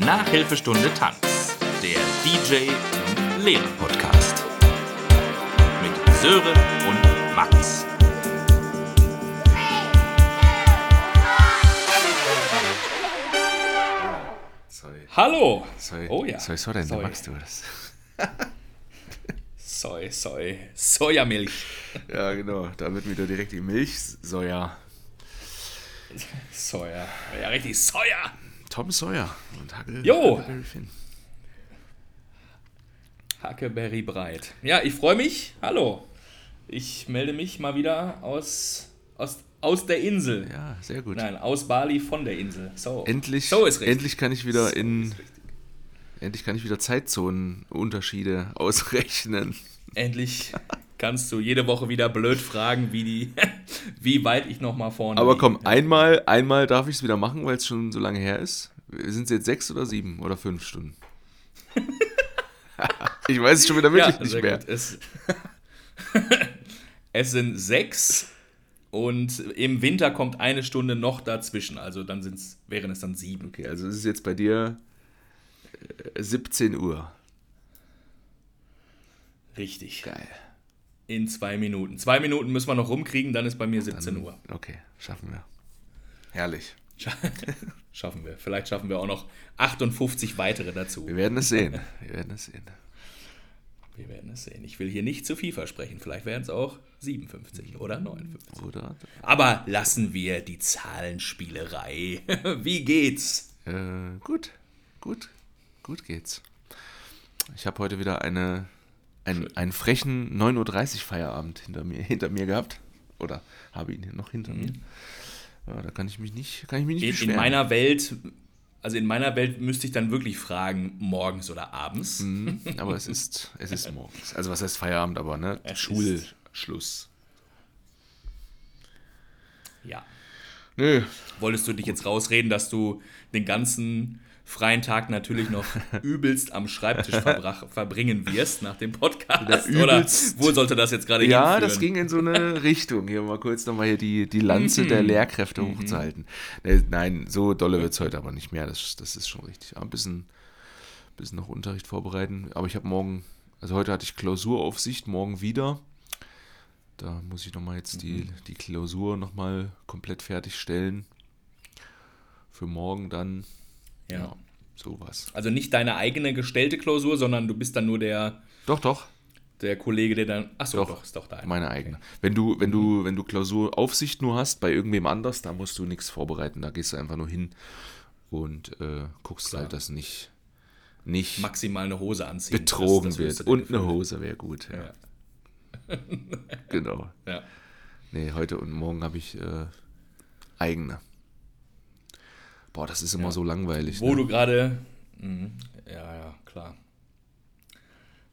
Nachhilfestunde Tanz, der DJ und Lehrer Podcast. Mit Sören und Max. Sorry. Hallo! Sorry. Oh ja. Sorry, sorry, Sorry. magst du das? Soy, Soy, Sojamilch. Ja, genau. Da wird wieder direkt die Milch. Soja. Soja. Ja, richtig, Soja! Tom Sawyer und Huckle, Jo. Huckleberry Finn. Huckleberry breit. Ja, ich freue mich. Hallo. Ich melde mich mal wieder aus, aus, aus der Insel. Ja, sehr gut. Nein, aus Bali von der Insel. So. Endlich, So ist richtig. endlich kann ich wieder So in, endlich kann ich wieder Zeitzonenunterschiede ausrechnen. Endlich kannst du jede Woche wieder blöd fragen, wie, die, wie weit ich noch mal vorne Aber liege. komm, einmal, einmal darf ich es wieder machen, weil es schon so lange her ist. Sind es jetzt sechs oder sieben oder fünf Stunden? ich weiß es schon wieder wirklich nicht sehr mehr. Es, es sind sechs und im Winter kommt eine Stunde noch dazwischen. Also dann sind's, wären es dann sieben. Okay, also es ist jetzt bei dir äh, 17 Uhr. Richtig. Geil. In zwei Minuten. Zwei Minuten müssen wir noch rumkriegen, dann ist bei mir 17 Uhr. Okay, schaffen wir. Herrlich. Scha- schaffen wir. Vielleicht schaffen wir auch noch 58 weitere dazu. Wir werden es sehen. Wir werden es sehen. Wir werden es sehen. Ich will hier nicht zu viel versprechen. Vielleicht wären es auch 57 oder 59. Oder? Aber lassen wir die Zahlenspielerei. Wie geht's? Äh, gut, gut, gut geht's. Ich habe heute wieder eine, ein, einen frechen 9.30 Uhr Feierabend hinter mir, hinter mir gehabt. Oder habe ihn noch hinter mir. Ja, da kann ich mich nicht, kann ich mich nicht In, beschweren. in meiner Welt, also in meiner Welt müsste ich dann wirklich fragen, morgens oder abends. Mhm, aber es ist, es ist morgens. Also was heißt Feierabend, aber ne? Es Schulschluss. Ja. Nö, Wolltest du dich jetzt rausreden, dass du den ganzen freien Tag natürlich noch übelst am Schreibtisch verbringen wirst nach dem Podcast? Oder wo sollte das jetzt gerade Ja, hinführen? das ging in so eine Richtung. Hier mal kurz nochmal hier die, die Lanze Mhm. der Lehrkräfte hochzuhalten. Ne, Nein, so dolle wird es heute aber nicht mehr. Das, das ist schon richtig. Ja, ein bisschen, bisschen noch Unterricht vorbereiten. Aber ich habe morgen, also heute hatte ich Klausuraufsicht, morgen wieder. Da muss ich nochmal jetzt die, Mhm. die Klausur nochmal komplett fertigstellen. Für morgen dann, ja, Ja. sowas. Also nicht deine eigene gestellte Klausur, sondern du bist dann nur der, Doch, doch, der Kollege, der dann. Achso, Doch. doch, ist doch deine. Meine eigene. Wenn du, wenn du, wenn du Klausuraufsicht nur hast bei irgendwem anders, da musst du nichts vorbereiten. Da gehst du einfach nur hin und äh, guckst Klar. halt, dass nicht, nicht Maximal eine Hose anziehen. betrogen Das- das wird. Und eine. Hose wäre gut. Ja. Ja. Genau. Ja. Nee, heute und morgen habe ich äh, eigene. Boah, das ist immer Ja. so langweilig. Wo ne? du gerade. Mhm. Ja, ja, klar.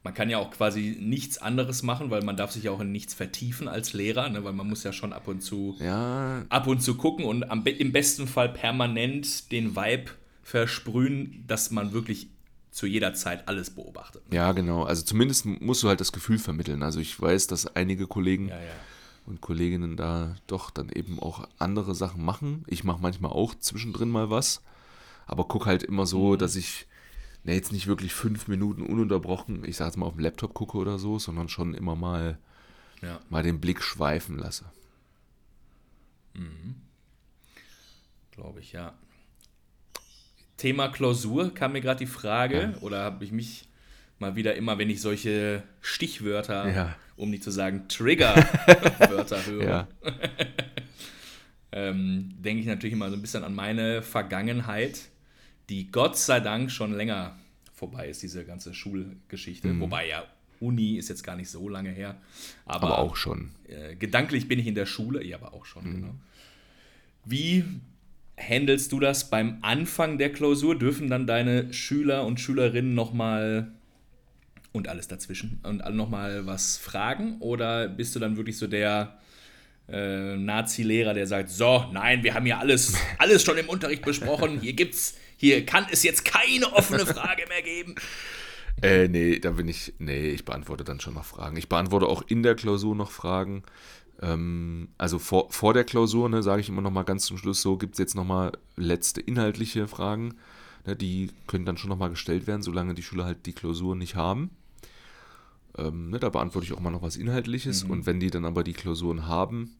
Man kann ja auch quasi nichts anderes machen, weil man darf sich ja auch in nichts vertiefen als Lehrer, ne? weil man muss ja schon ab und zu ja, ab und zu gucken und am, im besten Fall permanent den Vibe versprühen, dass man wirklich zu jeder Zeit alles beobachtet. ja, genau. Also zumindest musst du halt das Gefühl vermitteln. Also ich weiß, dass einige Kollegen Ja, ja. Und Kolleginnen da doch dann eben auch andere Sachen machen. Ich mache manchmal auch zwischendrin mal was, aber guck halt immer so, Mhm. dass ich ne, jetzt nicht wirklich fünf Minuten ununterbrochen, ich sag jetzt mal auf dem Laptop gucke oder so, sondern schon immer mal, ja. mal den Blick schweifen lasse. Glaube ich, ja. Thema Klausur kam mir gerade die Frage, oder habe ich mich mal wieder immer, wenn ich solche Stichwörter, Ja. Um nicht zu sagen Triggerwörter höre, Ja, ähm, denke ich natürlich immer so ein bisschen an meine Vergangenheit, die Gott sei Dank schon länger vorbei ist, diese ganze Schulgeschichte. Wobei ja, Uni ist jetzt gar nicht so lange her. Aber, aber auch schon. äh, gedanklich bin ich in der Schule, ja, aber auch schon, genau. Wie handelst du das beim Anfang der Klausur? Dürfen dann deine Schüler und Schülerinnen nochmal und alles dazwischen und nochmal was fragen? Oder bist du dann wirklich so der äh, Nazi-Lehrer, der sagt, so, nein, wir haben hier alles, alles schon im Unterricht besprochen, hier gibt's, hier kann es jetzt keine offene Frage mehr geben. Äh, nee, da bin ich, nee, ich beantworte dann schon noch Fragen. Ich beantworte auch in der Klausur noch Fragen. Ähm, also vor, vor der Klausur, ne, sage ich immer noch mal ganz zum Schluss, so gibt es jetzt noch mal letzte inhaltliche Fragen. Ne, die können dann schon nochmal gestellt werden, solange die Schüler halt die Klausur nicht haben. Ähm, ne, da beantworte ich auch mal noch was Inhaltliches. Mhm. Und wenn die dann aber die Klausuren haben,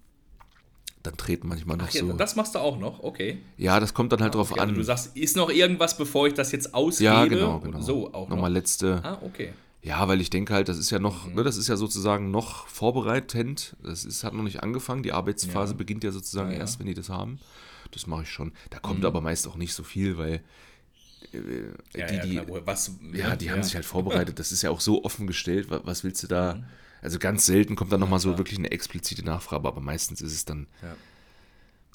dann treten manchmal noch Ach ja, so. das machst du auch noch, okay. ja, das kommt dann halt drauf okay also an. du sagst, ist noch irgendwas, bevor ich das jetzt ausgebe? ja, genau, genau. So auch Nochmal noch. letzte. Ah, okay. Ja, weil ich denke halt, das ist ja noch, Mhm. ne, das ist ja sozusagen noch vorbereitend. Das ist, hat noch nicht angefangen. Die Arbeitsphase Ja. beginnt ja sozusagen Ja, ja. erst, wenn die das haben. Das mache ich schon. Da kommt Mhm. aber meist auch nicht so viel, weil äh, Ja, die, ja, die, klar, was, ja, die haben sich halt vorbereitet. Das ist ja auch so offen gestellt. Wa- Was willst du da? Mhm. Also ganz selten kommt dann nochmal so klar. wirklich eine explizite Nachfrage, aber meistens ist es dann, Ja.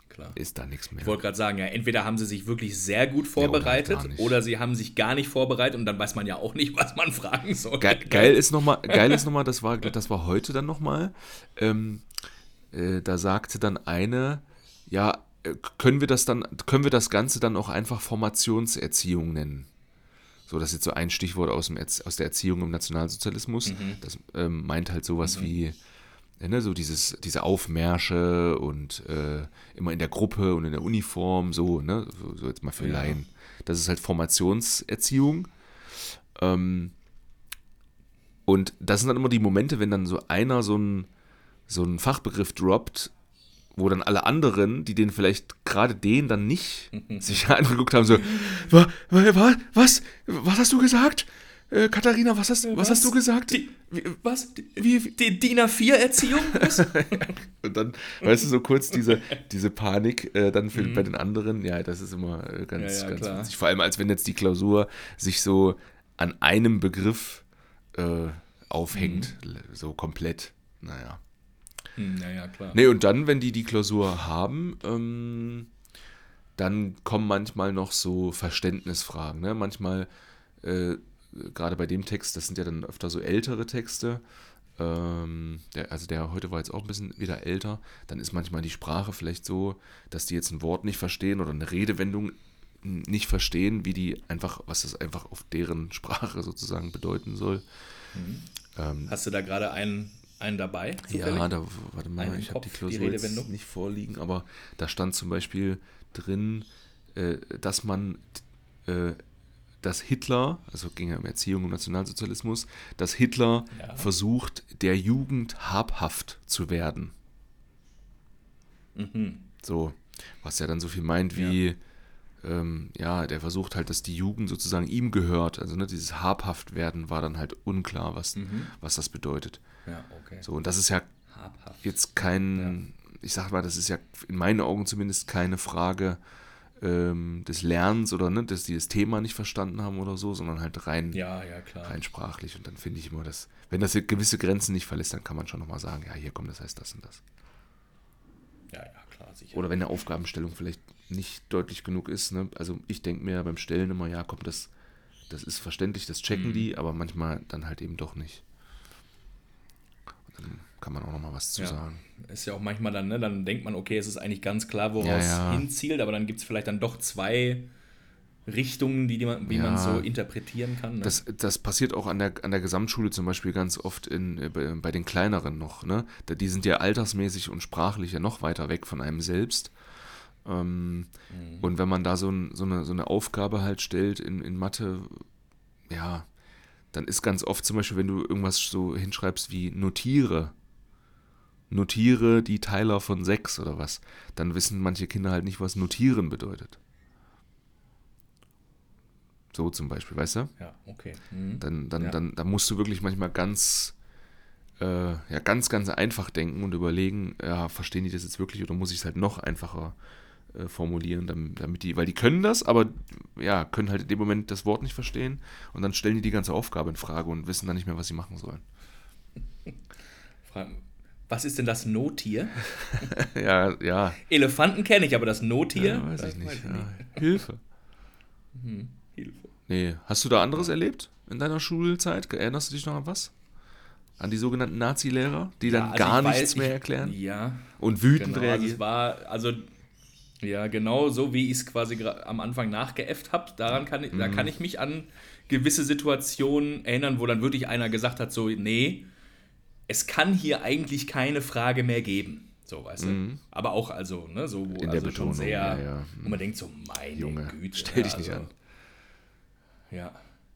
Klar. ist da nichts mehr. Ich wollte gerade sagen, ja, entweder haben sie sich wirklich sehr gut oder vorbereitet nicht. oder, sie haben sich gar nicht vorbereitet und dann weiß man ja auch nicht, was man fragen soll. Geil, geil ist nochmal, geil ist noch mal, das war, das war heute dann nochmal, ähm, äh, da sagte dann eine, ja, äh, können wir das dann, können wir das Ganze dann auch einfach Formationserziehung nennen? So, das ist jetzt so ein Stichwort aus, dem Erz aus der Erziehung im Nationalsozialismus. Das ähm, meint halt sowas wie, äh, ne, so dieses, diese Aufmärsche und äh, immer in der Gruppe und in der Uniform, so, ne, so, so jetzt mal für Ja. Laien. Das ist halt Formationserziehung. Ähm, und das sind dann immer die Momente, wenn dann so einer so einen so einen Fachbegriff droppt, wo dann alle anderen, die den vielleicht gerade den dann nicht sich angeguckt haben, so, "Wa- wa- was, was hast du gesagt? Äh, Katharina, was hast, was hast du gesagt? Die, Wie- was? Die, wie- die DIN A4-Erziehung? Und dann, weißt du, so kurz diese, diese Panik äh, dann für, bei den anderen, ja, das ist immer äh, ganz, Mhm. Ja, ja, ganz klar. witzig. Vor allem, als wenn jetzt die Klausur sich so an einem Begriff äh, aufhängt, Mhm. so komplett. Naja. Hm, naja, klar. Nee, und dann, wenn die die Klausur haben, ähm, dann kommen manchmal noch so Verständnisfragen. Ne? Manchmal, äh, gerade bei dem Text, das sind ja dann öfter so ältere Texte, ähm, der, also der heute war jetzt auch ein bisschen wieder älter, dann ist manchmal die Sprache vielleicht so, dass die jetzt ein Wort nicht verstehen oder eine Redewendung nicht verstehen, wie die einfach, was das einfach auf deren Sprache sozusagen bedeuten soll. Ähm, Hast du da gerade einen, einen dabei? zufällig? ja, da, warte mal, Einen ich habe die Kopf, die Klausur jetzt nicht vorliegen, aber da stand zum Beispiel drin, äh, dass man, äh, dass Hitler, also ging ja um Erziehung im Nationalsozialismus, dass Hitler Ja. versucht, der Jugend habhaft zu werden. Mhm. So, was ja dann so viel meint wie, ähm, ja, der versucht halt, dass die Jugend sozusagen ihm gehört. Also ne, dieses habhaft werden war dann halt unklar, was, Mhm. was das bedeutet. Ja, okay. So, und das ist ja Habhaft. jetzt kein, ich sag mal, das ist ja in meinen Augen zumindest keine Frage ähm, des Lernens oder ne, dass die das Thema nicht verstanden haben oder so, sondern halt rein, Ja, ja, klar. rein sprachlich. Und dann finde ich immer, dass, wenn das gewisse Grenzen nicht verlässt, dann kann man schon nochmal sagen, ja, hier kommt, das heißt das und das. Ja, ja, klar, sicher. Oder wenn eine Aufgabenstellung vielleicht nicht deutlich genug ist. Ne? Also ich denke mir beim Stellen immer, ja, komm, das, das ist verständlich, das checken Mhm. die, aber manchmal dann halt eben doch nicht. Und dann kann man auch nochmal was zu Ja. sagen. Ist ja auch manchmal dann, ne, dann denkt man, okay, es ist eigentlich ganz klar, woraus Ja, ja. hinzielt, aber dann gibt es vielleicht dann doch zwei Richtungen, die, die man, wie man Ja. so interpretieren kann. Ne? Das, das passiert auch an der, an der Gesamtschule zum Beispiel ganz oft in, äh, bei, bei den kleineren noch. Ne? Da- Die sind ja altersmäßig und sprachlich ja noch weiter weg von einem selbst. Ähm, Und wenn man da so, ein, so, eine, so eine Aufgabe halt stellt in, in Mathe, ja, dann ist ganz oft zum Beispiel, wenn du irgendwas so hinschreibst wie notiere, notiere die Teiler von sechs oder was, dann wissen manche Kinder halt nicht, was notieren bedeutet. So zum Beispiel, weißt du? ja, okay. Mhm. Dann, dann, Ja. dann, dann musst du wirklich manchmal ganz, äh, ja, ganz, ganz einfach denken und überlegen, ja, verstehen die das jetzt wirklich oder muss ich es halt noch einfacher äh, formulieren, damit, damit die, weil die können das, aber ja, können halt in dem Moment das Wort nicht verstehen und dann stellen die die ganze Aufgabe in Frage und wissen dann nicht mehr, was sie machen sollen. Was ist denn das Notier? ja, ja, Elefanten kenne ich, aber das Notier? ja weiß ich nicht. weiß Ja. Hilfe. Hilfe. Nee, hast du da anderes erlebt in deiner Schulzeit? Erinnerst du dich noch an was? An die sogenannten Nazi-Lehrer, die dann Ja, also gar ich weiß- nichts mehr ich- erklären Ja, und wütend genau. Also reagieren? es war, also ja, genau so, wie ich es quasi am Anfang nachgeäfft habe. Daran kann ich, da Mhm. kann ich mich an gewisse Situationen erinnern, wo dann wirklich einer gesagt hat, so, nee, es kann hier eigentlich keine Frage mehr geben. So, weißt du? Aber auch, also, ne, so, wo, Mhm. In der also Betonung, schon sehr, ja, ja. wo man denkt so, meine Junge, Güte. stell dich ja, nicht also, an. Ja.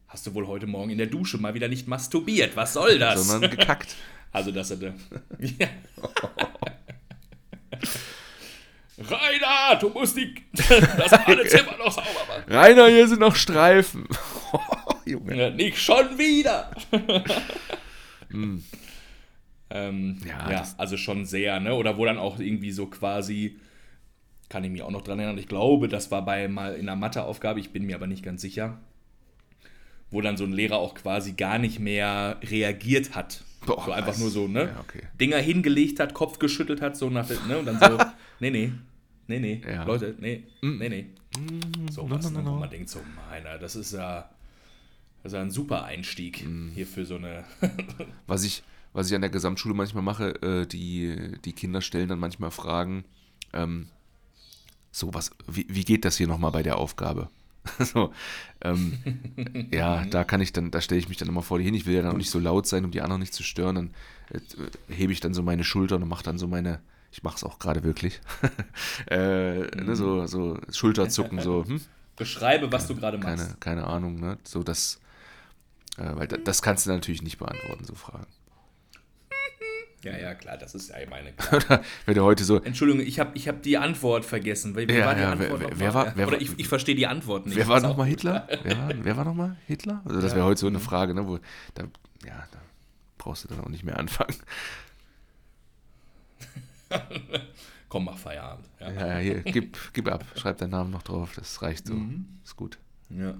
Hast du wohl heute Morgen in der Dusche mal wieder nicht masturbiert? Was soll das? Sondern gekackt. Also, dass er da. Ja. Du musst die, das Badezimmer noch sauber machen. Rainer, hier sind noch Streifen. Junge. Ja, nicht schon wieder. ähm, Ja, ja, also schon sehr, ne? Oder wo dann auch irgendwie so quasi, kann ich mich auch noch dran erinnern, ich glaube, das war bei mal in einer Matheaufgabe, ich bin mir aber nicht ganz sicher, wo dann so ein Lehrer auch quasi gar nicht mehr reagiert hat. Boah, so einfach was? nur so, ne? Ja, okay. Dinger hingelegt hat, Kopf geschüttelt hat, so nach ne? Und dann so, nee, nee, nee, nee, Ja. Leute, nee, nee, nee. So no, was, no, no, no. man denkt so, meiner, das ist ja, das ist ja ein super Einstieg Mm. hier für so eine, Was ich, was ich an der Gesamtschule manchmal mache, äh, die, die Kinder stellen dann manchmal Fragen, ähm, so was, wie, wie geht das hier nochmal bei der Aufgabe? so, ähm, ja, da kann ich dann, da stelle ich mich dann immer vor die hin. Ich will ja dann auch nicht so laut sein, um die anderen nicht zu stören. Dann äh, hebe ich dann so meine Schultern und mache dann so meine, ich mache es auch gerade wirklich, äh, ne, so, so Schulterzucken, so, hm, beschreibe, was du gerade machst. keine, keine Ahnung, ne? So das, äh, weil da, das kannst du natürlich nicht beantworten, so Fragen. Ja, ja, klar, das ist ja meine. Oder wenn du heute so, Entschuldigung, ich habe ich hab die Antwort vergessen. Wie Ja, war die ja, Antwort wer- wer war- wer Oder ich, ich verstehe die Antwort nicht. wer war nochmal. Hitler? Wer war, wer war nochmal Hitler? Also das Ja. wäre heute so eine Frage, ne? Wo, da, ja, da brauchst du dann auch nicht mehr anfangen. Komm, mach Feierabend. Ja. Ja, hier, gib, gib ab, schreib deinen Namen noch drauf, das reicht so. Mhm. Ist gut. Ja.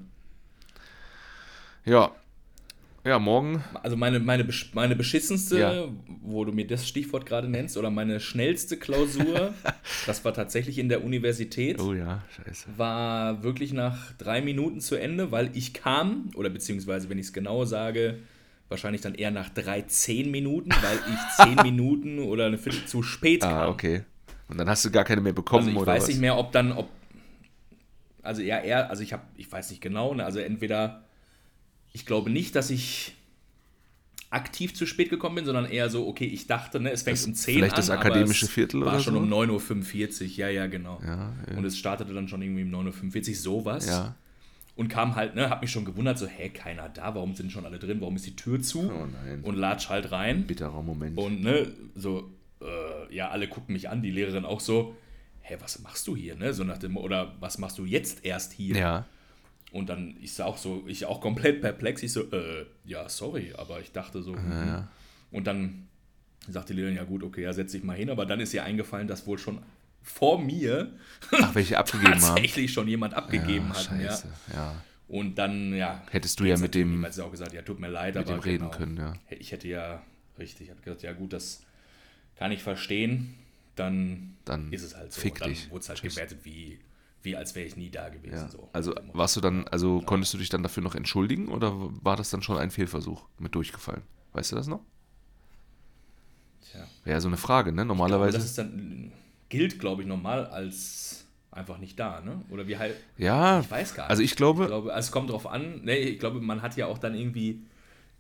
Ja. Ja, morgen. Also meine, meine, meine beschissenste, Ja. wo du mir das Stichwort gerade nennst, oder meine schnellste Klausur, das war tatsächlich in der Universität, Oh ja, scheiße. war wirklich nach drei Minuten zu Ende, weil ich kam, oder beziehungsweise, wenn ich es genau sage, wahrscheinlich dann eher nach drei, zehn Minuten, weil ich zehn Minuten oder eine Viertel zu spät kam. Ah, okay. Und dann hast du gar keine mehr bekommen, Also ich oder weiß was? nicht mehr, ob dann, ob. Also ja, eher, also ich habe, ich weiß nicht genau, ne, also entweder, ich glaube nicht, dass ich aktiv zu spät gekommen bin, sondern eher so, okay, ich dachte, ne, es fängt Das- um 10 vielleicht an, das aber akademische es Viertel war oder schon so? um 9.45 Uhr, ja, ja, genau. Ja, ja. Und es startete dann schon irgendwie um 9.45 Uhr, sowas. Ja. Und kam halt, ne, hab mich schon gewundert, so, hä, keiner da, warum sind schon alle drin, warum ist die Tür zu? Oh nein. Und latsch halt rein. Bitterer Moment. Und ne, so, äh, ja, alle gucken mich an, die Lehrerin auch so, hä, was machst du hier, ne? So nach dem, oder was machst du jetzt erst hier? ja. Und dann ist auch so, ich auch komplett perplex, ich so, äh, ja, sorry, aber ich dachte so. mhm. ja. Und dann sagt die Lehrerin, ja gut, okay, ja, setz dich mal hin, aber dann ist ihr eingefallen, dass wohl schon vor mir Ach, welche abgegeben haben. tatsächlich schon jemand abgegeben ja, hat. Ja. scheiße. Ja. Und dann, ja. Hättest du ja mit dem, Hat sie auch gesagt, ja, tut mir leid, mit aber dem reden genau. können, ja. Ich hätte ja, richtig, ich habe gesagt, ja gut, das kann ich verstehen, dann, Dann ist es halt so. fick dann dich. wurde es halt Tschüss. gewertet, wie, wie als wäre ich nie da gewesen. Ja. So. Also warst du dann, also konntest du dich dann dafür noch entschuldigen oder war das dann schon ein Fehlversuch mit durchgefallen? Weißt du das noch? Tja. Wäre ja so eine Frage, ne? Normalerweise. das ist dann, gilt, glaube ich, normal als einfach nicht da, ne? Oder wie halt, ja, ich weiß gar nicht. also ich glaube, Ich glaube, also es kommt drauf an, ne, ich glaube, man hat ja auch dann irgendwie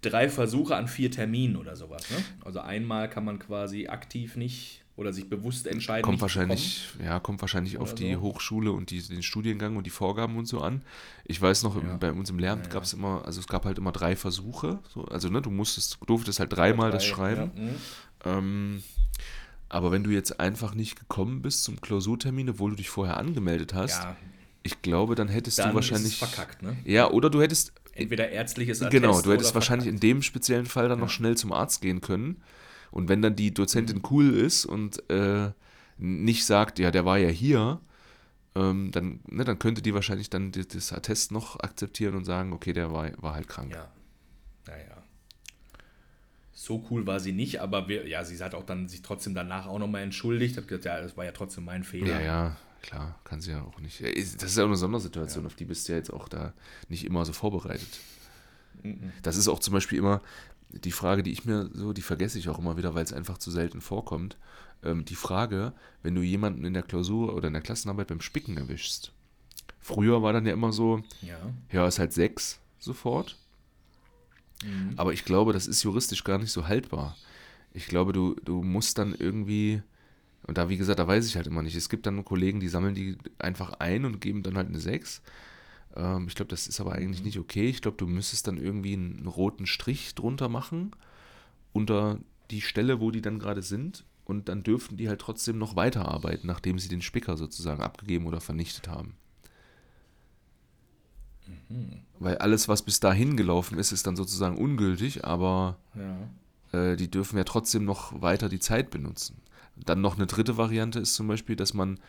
drei Versuche an vier Terminen oder sowas, ne? Also einmal kann man quasi aktiv nicht oder sich bewusst entscheiden. kommt wahrscheinlich, ja, kommt wahrscheinlich auf Oder die so. Hochschule und die, den Studiengang und die Vorgaben und so an. Ich weiß noch, Ja. bei uns im Lehramt Ja, ja. gab es immer, also es gab halt immer drei Versuche. So, also ne, du musstest, du durftest halt dreimal das Drei, schreiben. Ja, mhm. Ähm, aber wenn du jetzt einfach nicht gekommen bist zum Klausurtermin, obwohl du dich vorher angemeldet hast, ja ich glaube, dann hättest dann du wahrscheinlich. ist es verkackt, ne? Ja, oder du hättest. Entweder ärztliches Attest Genau, du hättest wahrscheinlich in verkackt. dem speziellen Fall dann noch Ja. schnell zum Arzt gehen können. Und wenn dann die Mhm. Dozentin cool ist und äh, nicht sagt, ja, der war ja hier, ähm, dann, ne, dann könnte die wahrscheinlich dann das Attest noch akzeptieren und sagen, okay, der war, war halt krank. Ja, naja. So cool war sie nicht, aber wir, ja, sie hat auch dann sich trotzdem danach auch nochmal entschuldigt, hat gesagt, ja, das war ja trotzdem mein Fehler. Ja, ja, klar, kann sie ja auch nicht. Ja, ist- Das ist ja auch eine Sondersituation, auf die bist du ja jetzt auch da nicht immer so vorbereitet. Mhm. Das ist auch zum Beispiel immer die Frage, die ich mir so, die vergesse ich auch immer wieder, weil es einfach zu selten vorkommt. Ähm, die Frage, wenn du jemanden in der Klausur oder in der Klassenarbeit beim Spicken erwischst. Früher war dann ja immer so, Ja. ja, ist halt sechs sofort. Mhm. Aber ich glaube, das ist juristisch gar nicht so haltbar. Ich glaube, du, du musst dann irgendwie, und da, wie gesagt, da weiß ich halt immer nicht. Es gibt dann Kollegen, die sammeln die einfach ein und geben dann halt eine 6. Ähm, ich glaube, das ist aber eigentlich nicht okay. Ich glaube, du müsstest dann irgendwie einen roten Strich drunter machen, unter die Stelle, wo die dann gerade sind. Und dann dürften die halt trotzdem noch weiterarbeiten, nachdem sie den Spicker sozusagen abgegeben oder vernichtet haben. Weil alles, was bis dahin gelaufen ist, ist dann sozusagen ungültig, aber Ja. äh, die dürfen ja trotzdem noch weiter die Zeit benutzen. Dann noch eine dritte Variante ist zum Beispiel, dass man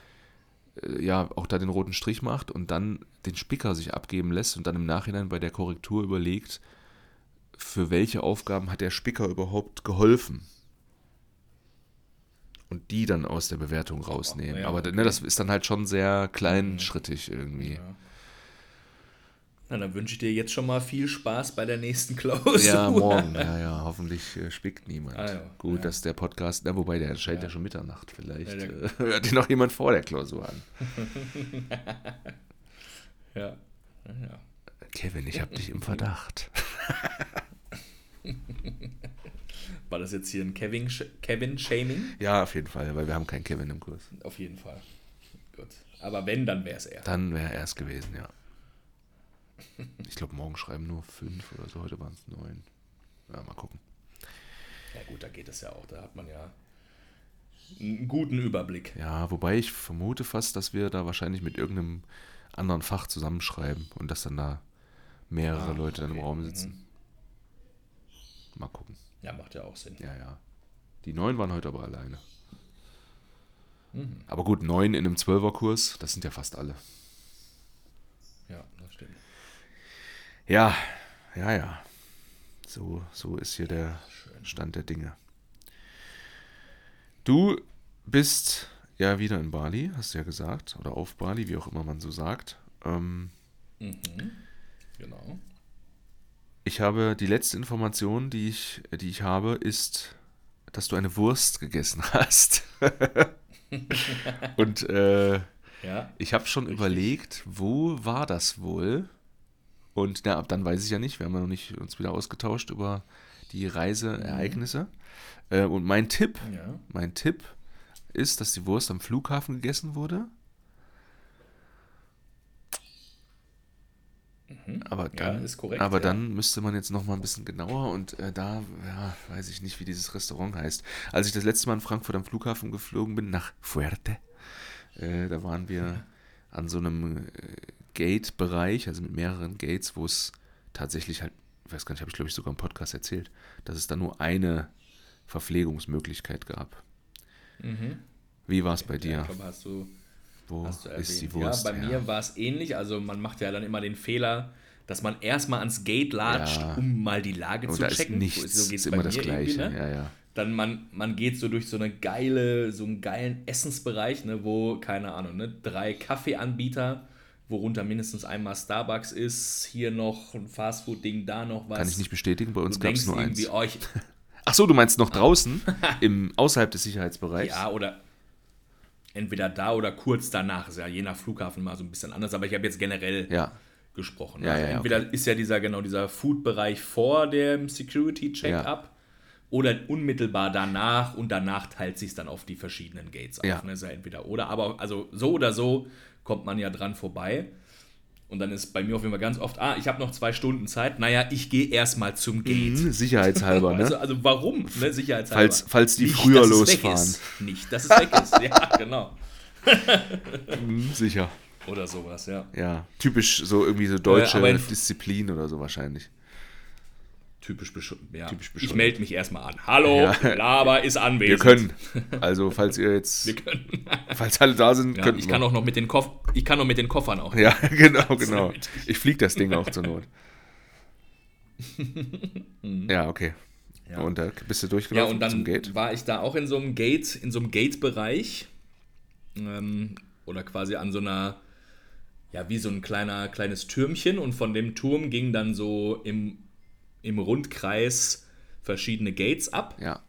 äh, ja auch da den roten Strich macht und dann den Spicker sich abgeben lässt und dann im Nachhinein bei der Korrektur überlegt, für welche Aufgaben hat der Spicker überhaupt geholfen. Und die dann aus der Bewertung rausnehmen. ja, Aber ne, das ist dann halt schon sehr kleinschrittig irgendwie. Ja. Na, dann wünsche ich dir jetzt schon mal viel Spaß bei der nächsten Klausur. Ja, morgen. Ja, ja, hoffentlich äh, spickt niemand. Ah, ja. Gut, Ja. dass der Podcast, na, wobei der erscheint ja. schon Mitternacht. Vielleicht Ja, der- äh, hört ihn noch jemand vor der Klausur an. Ja. ja. Kevin, ich hab dich im Verdacht. War das jetzt hier ein Kevin- Kevin-Shaming? Ja, auf jeden Fall, weil wir haben keinen Kevin im Kurs. Auf jeden Fall. Gut. Aber wenn, dann wäre es er. Dann wäre er es gewesen, ja. Ich glaube, morgen schreiben nur fünf oder so. Heute waren es neun. Ja, mal gucken. Ja gut, da geht es ja auch. Da hat man ja einen guten Überblick. Ja, wobei ich vermute fast, dass wir da wahrscheinlich mit irgendeinem anderen Fach zusammenschreiben und dass dann da mehrere Ah, Leute dann im okay. Raum sitzen. Mal gucken. Ja, macht ja auch Sinn. Ja, ja. Die neun waren heute aber alleine. Mhm. Aber gut, neun in einem Zwölferkurs, das sind ja fast alle. Ja, das stimmt. Ja, ja, ja. So, so ist hier der. Stand der Dinge. Du bist ja wieder in Bali, hast du ja gesagt, oder auf Bali, wie auch immer man so sagt. Ähm, Mhm. Genau. ich habe die letzte Information, die ich, die ich habe, ist, dass du eine Wurst gegessen hast. Und äh, Ja. ich habe schon überlegt, wo war das wohl? Und na, ab dann weiß ich ja nicht. Wir haben ja noch nicht uns wieder ausgetauscht über die Reiseereignisse. Äh, und mein Tipp, Ja. mein Tipp ist, dass die Wurst am Flughafen gegessen wurde. Aber Ja, dann, ist korrekt, aber ja. dann müsste man jetzt noch mal ein bisschen genauer und äh, da ja, weiß ich nicht, wie dieses Restaurant heißt. Als ich das letzte Mal in Frankfurt am Flughafen geflogen bin, nach Fuerte, äh, da waren wir an so einem äh, Gate-Bereich, also mit mehreren Gates, wo es tatsächlich halt, ich weiß gar nicht, habe ich glaube ich sogar im Podcast erzählt, dass es da nur eine Verpflegungsmöglichkeit gab. Mhm. Wie war es bei Ja, dir? ich glaube, hast du, Wo hast du ist die erwähnt. Wurst? Ja, bei mir war es ähnlich. Also man macht ja dann immer den Fehler, dass man erstmal ans Gate latscht, Ja. um mal die Lage Und zu da ist checken. nichts, So geht's ist immer das Gleiche. ne? Ja, ja. Dann man, man geht so durch so eine geile, so einen geilen Essensbereich, ne, wo, keine Ahnung, ne, drei Kaffeeanbieter, worunter mindestens einmal Starbucks ist, hier noch ein Fastfood-Ding, da noch was. Kann ich nicht bestätigen, bei uns gab es nur eins. oh, Ach so, du meinst noch draußen, im, außerhalb des Sicherheitsbereichs? ja, oder entweder da oder kurz danach. Ist ja je nach Flughafen mal so ein bisschen anders, aber ich habe jetzt generell Ja, gesprochen. Ja, also ja, entweder ist ja dieser, genau, dieser Food-Bereich vor dem Security-Check-up oder unmittelbar danach und danach teilt sich dann auf die verschiedenen Gates auf. Ja. Ne? Ist ja entweder oder, aber also so oder so kommt man ja dran vorbei. Und dann ist bei mir auf jeden Fall ganz oft, ah, ich habe noch zwei Stunden Zeit. Naja, ich gehe erstmal zum Gate. Mhm, sicherheitshalber, ne? Also, also warum? Ne? Sicherheitshalber. Falls- falls die Nicht, früher losfahren. Nicht, dass es weg ist. Ja, genau. Mhm, sicher. Oder sowas, ja. Ja, typisch so irgendwie so deutsche in- Disziplin oder so wahrscheinlich. Typisch bescheuert. Ja. Typisch ich melde mich erstmal an. Hallo, Ja. Laber ist Wir anwesend. können. Also, falls ihr jetzt, Wir können. falls alle da sind, Ja, könnten ich wir. kann auch noch mit den Koff ich kann noch mit den Koffern auch. Ja, genau, genau. Ich fliege das Ding auch zur Not. ja, okay. Ja. Und da bist du Ja, durchgelaufen und dann zum Gate? war ich da auch in so einem Gate, in so einem Gate-Bereich. Ähm, oder quasi an so einer, ja, wie so ein kleiner, kleines Türmchen. Und von dem Turm ging dann so im, im Rundkreis verschiedene Gates ab. Ja.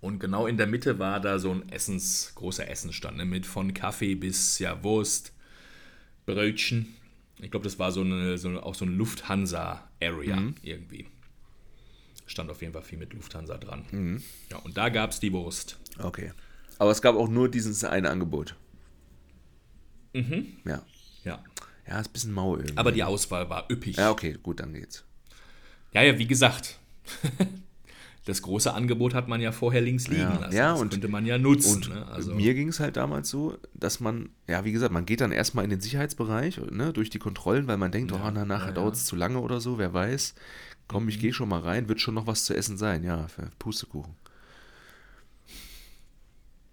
Und genau in der Mitte war da so ein Essens, großer Essensstand, ne, mit von Kaffee bis ja Wurst, Brötchen. Ich glaube, das war so eine, so eine, auch so eine Lufthansa-Area Mhm. irgendwie. Stand auf jeden Fall viel mit Lufthansa dran. Mhm. Ja, und da gab es die Wurst. Okay. Aber es gab auch nur dieses eine Angebot. Mhm. Ja. Ja. Ja, ist ein bisschen mau irgendwie. Aber die Auswahl war üppig. ja, okay, gut, dann geht's. Ja, ja, wie gesagt. Das große Angebot hat man ja vorher links liegen Ja, lassen. ja, das und- könnte man ja nutzen. Und ne? also, mir ging es halt damals so, dass man, ja, wie gesagt, man geht dann erstmal in den Sicherheitsbereich, ne, durch die Kontrollen, weil man denkt, oh, na, nachher ja, Mhm. dauert es zu lange oder so, wer weiß. Komm, ich gehe schon mal rein, wird schon noch was zu essen sein. Ja, für Pustekuchen.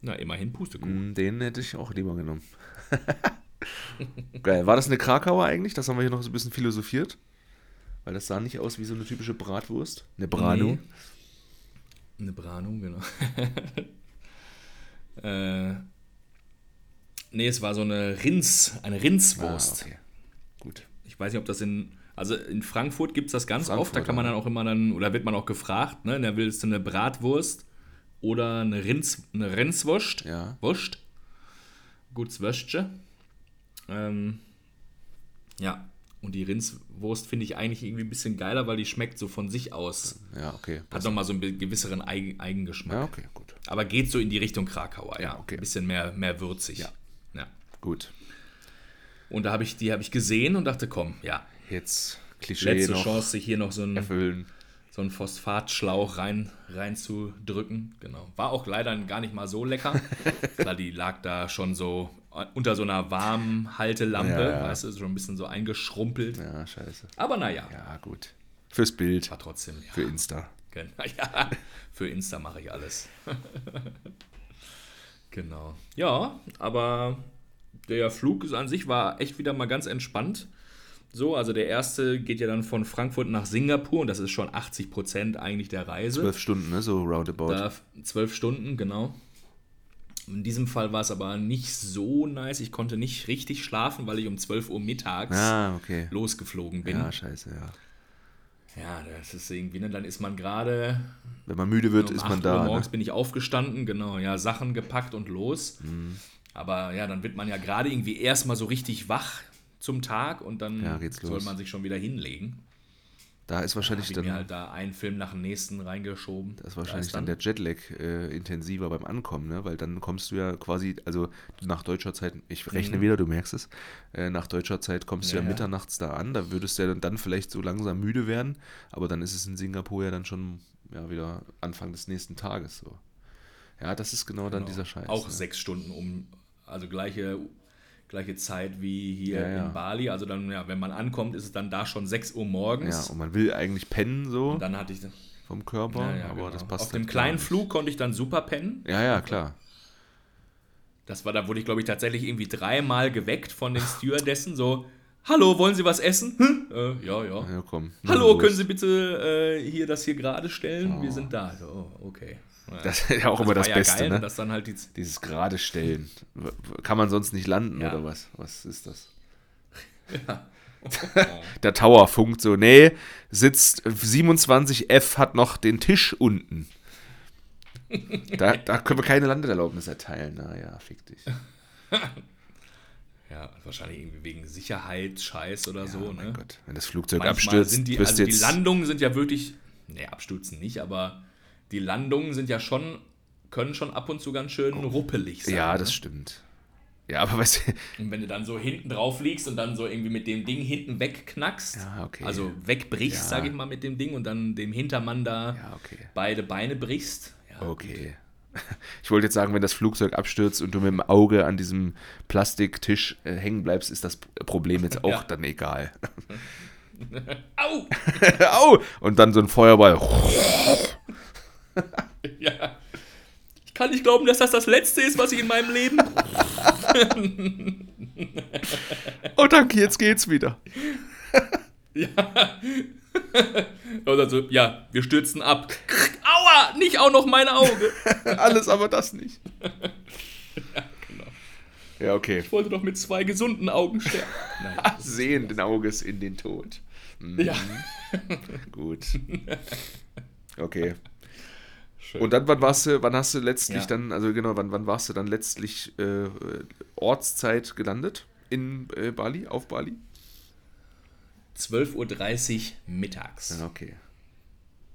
na, immerhin Pustekuchen. Mm, Den hätte ich auch lieber genommen. Geil. War das eine Krakauer eigentlich? Das haben wir hier noch so ein bisschen philosophiert. Weil das sah nicht aus wie so eine typische Bratwurst. Eine Brano. Nee. Eine Brano, genau. äh, nee, es war so eine Rins, eine Ah, Rindswurst. okay. Gut. Ich weiß nicht, ob das in. Also in Frankfurt gibt es das ganz Frankfurt, oft, da kann man dann auch immer dann, oder wird man auch gefragt, ne? Da willst du eine Bratwurst oder eine, Rinds, eine Rindswurst. Ja. Wurst. Gutes Würstchen. Ähm, ja. Und die Rindswurst finde ich eigentlich irgendwie ein bisschen geiler, weil die schmeckt so von sich aus. Ja, okay. Hat nochmal so einen gewisseren Eigen Eigengeschmack. Ja, okay, gut. Aber geht so in die Richtung Krakauer, ja. Ja, okay. Ein bisschen mehr, mehr würzig. Ja. ja. Gut. Und da habe ich, die habe ich gesehen und dachte, komm, ja, Jetzt Klischee letzte noch Chance, sich hier noch so einen, erfüllen. so einen Phosphatschlauch rein, reinzudrücken. Genau. War auch leider gar nicht mal so lecker. Klar, die lag da schon so unter so einer warmen Haltelampe, Ja, ja. weißt du, schon ein bisschen so eingeschrumpelt. Ja, scheiße. Aber naja, Ja, gut. Fürs Bild. war trotzdem, ja. Für Insta. Gen- Ja, für Insta mache ich alles. genau. Ja, aber der Flug an sich war echt wieder mal ganz entspannt. So, also der erste geht ja dann von Frankfurt nach Singapur und das ist schon 80 Prozent eigentlich der Reise. Zwölf Stunden, ne? So roundabout. Da zwölf Stunden, genau. In diesem Fall war es aber nicht so nice. Ich konnte nicht richtig schlafen, weil ich um 12 Uhr mittags ah, okay. losgeflogen bin. Ja, scheiße, ja. Ja, das ist irgendwie, ne, dann ist man gerade Wenn man müde wird, um ist 8 man Uhr da. morgens Ne? bin ich aufgestanden, genau, ja, Sachen gepackt und los. Mhm. Aber ja, dann wird man ja gerade irgendwie erstmal so richtig wach zum Tag und dann Ja, soll man sich schon wieder hinlegen. Da ist wahrscheinlich ich dann, mir halt da einen Film nach dem nächsten reingeschoben. das ist wahrscheinlich Da dann der Jetlag äh, intensiver beim Ankommen, ne? Weil dann kommst du ja quasi, also nach deutscher Zeit, ich rechne wieder, du merkst es, äh, nach deutscher Zeit kommst du Mhm. Ja, ja ja. mitternachts da an, da würdest du ja dann vielleicht so langsam müde werden, aber dann ist es in Singapur ja dann schon ja, wieder Anfang des nächsten Tages so. Ja, das ist genau, dann Genau. dieser Scheiß. Auch ne? sechs Stunden um, also gleiche, gleiche Zeit wie hier Ja, ja. in Bali. Also dann, ja, wenn man ankommt, ist es dann da schon 6 Uhr morgens. Ja, und man will eigentlich pennen so und dann hatte ich, vom Körper, ja, ja, aber genau. das passt Auf dem kleinen. Flug konnte ich dann super pennen. Ja, ja, klar. Das war, da wurde ich, glaube ich, tatsächlich irgendwie dreimal geweckt von den Stewardessen. So, hallo, wollen Sie was essen? Hm? Äh, ja, ja. Ja, komm. Hallo, können Sie bitte äh, hier das hier gerade stellen? Wir sind da. So, oh, okay. Ja. Das ist ja auch immer das war Beste, geil, ne? Dass dann halt die, Dieses gerade stellen. Kann man sonst nicht landen Ja. oder was? Was ist das? Der Tower funkt so, nee, sitzt 27F hat noch den Tisch unten. Da, da können wir keine Landeerlaubnis erteilen. Naja, fick dich. ja, wahrscheinlich irgendwie wegen Sicherheit, Scheiß oder so. oh Ne? mein Gott, wenn das Flugzeug Manchmal abstürzt, sind die, also die. Landungen sind ja wirklich, nee, abstürzen nicht, aber die Landungen sind ja schon, können schon ab und zu ganz schön ruppelig sein. Oh. ja, ne? das stimmt. Ja, aber weißt du, Und wenn du dann so hinten drauf liegst und dann so irgendwie mit dem Ding hinten wegknackst, Ja, okay. also wegbrichst, Ja. sag ich mal, mit dem Ding und dann dem Hintermann da Ja, okay. beide Beine brichst. Ja, Okay. Ich wollte jetzt sagen, wenn das Flugzeug abstürzt und du mit dem Auge an diesem Plastiktisch äh, hängen bleibst, ist das Problem jetzt auch dann egal. Au! Au! Und dann so ein Feuerball. Ja. Ich kann nicht glauben, dass das das Letzte ist, was ich in meinem Leben. Oh, danke, jetzt geht's wieder. Oder so, ja, wir stürzen ab. Aua! Nicht auch noch mein Auge! Alles, aber das nicht. genau. Ja, okay. Ich wollte doch mit zwei gesunden Augen sterben. Nein. Sehenden Auges in den Tod. Ja. Gut. Okay. Und dann, wann warst du, wann hast du letztlich Ja. dann, also genau, wann, wann warst du dann letztlich äh, Ortszeit gelandet in äh, Bali, auf Bali? 12.30 Uhr mittags. Ja, okay.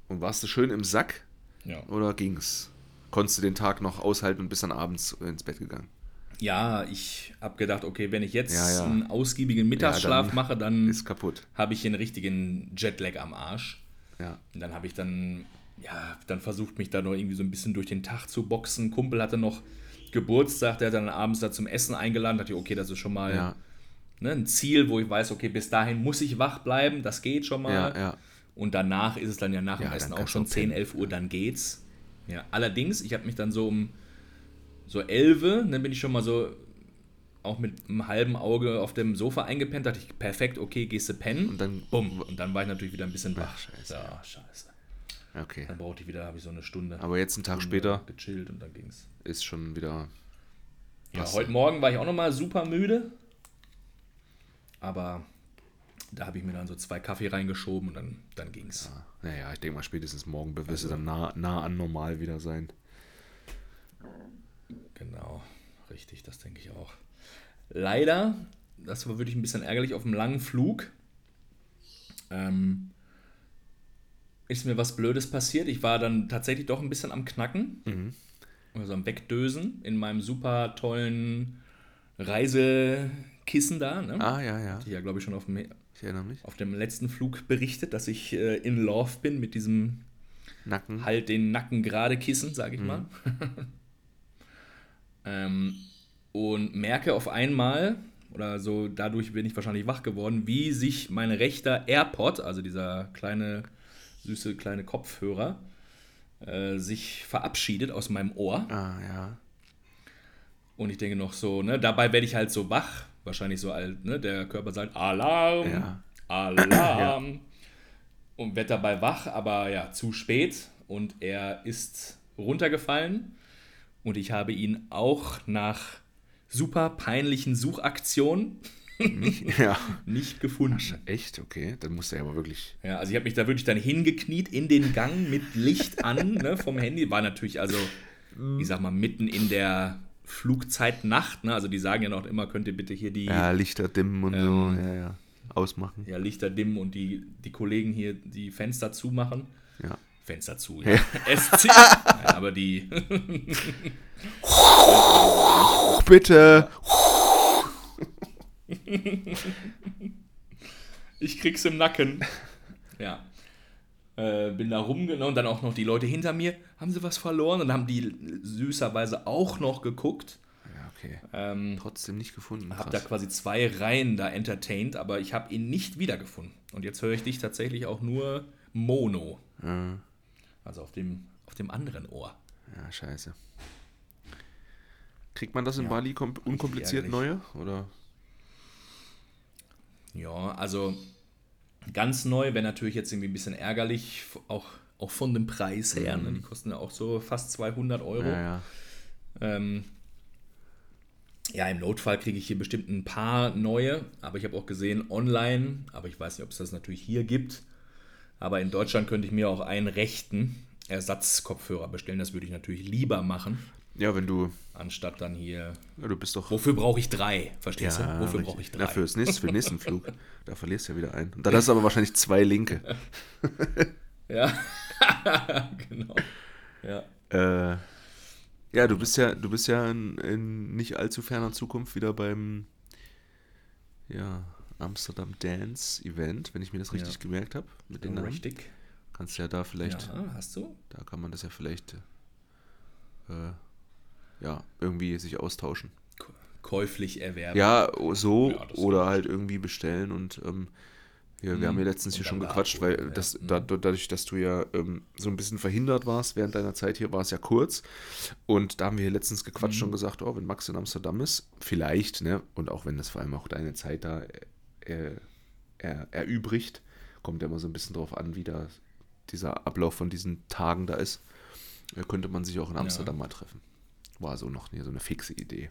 Und warst du schön im Sack Ja. oder ging's? Konntest du den Tag noch aushalten und bist dann abends ins Bett gegangen? Ja, ich habe gedacht, okay, wenn ich jetzt Ja, ja. einen ausgiebigen Mittagsschlaf dann mache, dann Ist kaputt. habe ich den richtigen Jetlag am Arsch. Ja. Und dann habe ich dann, ja, dann versucht, mich da noch irgendwie so ein bisschen durch den Tag zu boxen. Kumpel hatte noch Geburtstag, der hat dann abends da zum Essen eingeladen. dachte ich, okay, das ist schon mal Ja. ne, ein Ziel, wo ich weiß, okay, bis dahin muss ich wach bleiben, das geht schon mal. Ja, ja. Und danach ist es dann ja nach dem Essen auch schon du 10, pennen. 11 Uhr, dann geht's. Ja, allerdings, ich habe mich dann so um so 11, dann bin ich schon mal so auch mit einem halben Auge auf dem Sofa eingepennt, dachte ich, perfekt, okay, gehst du pennen. Und dann- bumm. Und dann war ich natürlich wieder ein bisschen wach. scheiße. Ja, scheiße. Okay. Dann brauchte ich wieder, habe ich so eine Stunde. Aber jetzt einen Tag Stunde später gechillt und dann ging's. ist schon wieder. Ja, Was? heute Morgen war ich auch nochmal super müde. Aber da habe ich mir dann so zwei Kaffee reingeschoben und dann, dann ging's. Naja, ich denke mal, spätestens morgen wirst du dann nah, nah an normal wieder sein. Genau, richtig, das denke ich auch. Leider, das war wirklich ein bisschen ärgerlich, auf dem langen Flug ähm, ist mir was Blödes passiert. Ich war dann tatsächlich doch ein bisschen am Knacken, also am Wegdösen in meinem super tollen Reisekissen da. Ne? Ah, ja, ja. Ich ja, glaube ich, schon auf dem, Ich auf dem letzten Flug berichtet, dass ich äh, in Love bin mit diesem Nacken. halt den Nacken gerade Kissen, sage ich mal. ähm, und merke auf einmal, oder so dadurch bin ich wahrscheinlich wach geworden, wie sich mein rechter AirPod, also dieser kleine, süße kleine Kopfhörer, äh, sich verabschiedet aus meinem Ohr. Ah, ja. Und ich denke noch so, ne, dabei werde ich halt so wach, wahrscheinlich so alt, ne, der Körper sagt Alarm, Ja. Alarm. Und werde dabei wach, aber ja, zu spät. Und er ist runtergefallen. Und ich habe ihn auch nach super peinlichen Suchaktionen Ja. nicht gefunden. Echt? Okay. Dann musst du ja aber wirklich. Ja, also ich habe mich da wirklich dann hingekniet in den Gang mit Licht an ne, vom Handy. War natürlich also, ich sag mal, mitten in der Flugzeit Nacht. Ne? Also die sagen ja noch immer, könnt ihr bitte hier die Ja, Lichter dimmen und so. Ja, ja. Ausmachen. ja, Lichter dimmen und die, die Kollegen hier die Fenster zumachen. Ja. Fenster zu, ja. SC. ja, aber die. Bitte. Ich krieg's im Nacken. Ja. Äh, bin da rumgenommen und dann auch noch die Leute hinter mir. Haben sie was verloren? Und haben die süßerweise auch noch geguckt. Ja, okay. Ähm, Trotzdem nicht gefunden. habe da quasi zwei Reihen da entertained, aber ich habe ihn nicht wiedergefunden. Und jetzt höre ich dich tatsächlich auch nur Mono. Ja, Also auf dem, auf dem anderen Ohr. ja, scheiße. Kriegt man das in Ja, Bali kom- unkompliziert neue? Oder? Ja, also ganz neu wäre natürlich jetzt irgendwie ein bisschen ärgerlich, auch, auch von dem Preis her. Ne? Die kosten ja auch so fast 200 Euro. Ja, ja. Ähm, ja, im Notfall kriege ich hier bestimmt ein paar neue, aber ich habe auch gesehen online, aber ich weiß nicht, ob es das natürlich hier gibt. Aber in Deutschland könnte ich mir auch einen rechten Ersatzkopfhörer bestellen. Das würde ich natürlich lieber machen, Ja, wenn du. anstatt dann hier. Ja, du bist doch. Wofür brauche ich drei? Verstehst du? Wofür brauche ich drei? Na, fürs nächste, für den nächsten Flug. Da verlierst du ja wieder einen. Und dann hast du aber wahrscheinlich zwei linke. Ja, genau. Ja. Äh, ja, du bist ja, du bist ja in, in nicht allzu ferner Zukunft wieder beim ja, Amsterdam Dance Event, wenn ich mir das richtig Ja. gemerkt habe. Mit den Namen. Richtig. Kannst ja da vielleicht, Ja, hast du? da kann man das ja vielleicht äh, ja, irgendwie sich austauschen. Käuflich erwerben. Ja, so Ja, oder halt irgendwie bestellen und ähm, ja, wir haben ja letztens Und hier schon gequatscht, weil ja. das, Mhm. da, dadurch, dass du ja ähm, so ein bisschen verhindert warst während deiner Zeit hier, war es ja kurz. Und da haben wir hier letztens gequatscht Mhm. und gesagt, oh, wenn Max in Amsterdam ist, vielleicht, ne, und auch wenn das vor allem auch deine Zeit da äh, er, erübrigt, kommt ja immer so ein bisschen drauf an, wie da dieser Ablauf von diesen Tagen da ist, äh, könnte man sich auch in Amsterdam mal treffen. War so noch nie so eine fixe Idee.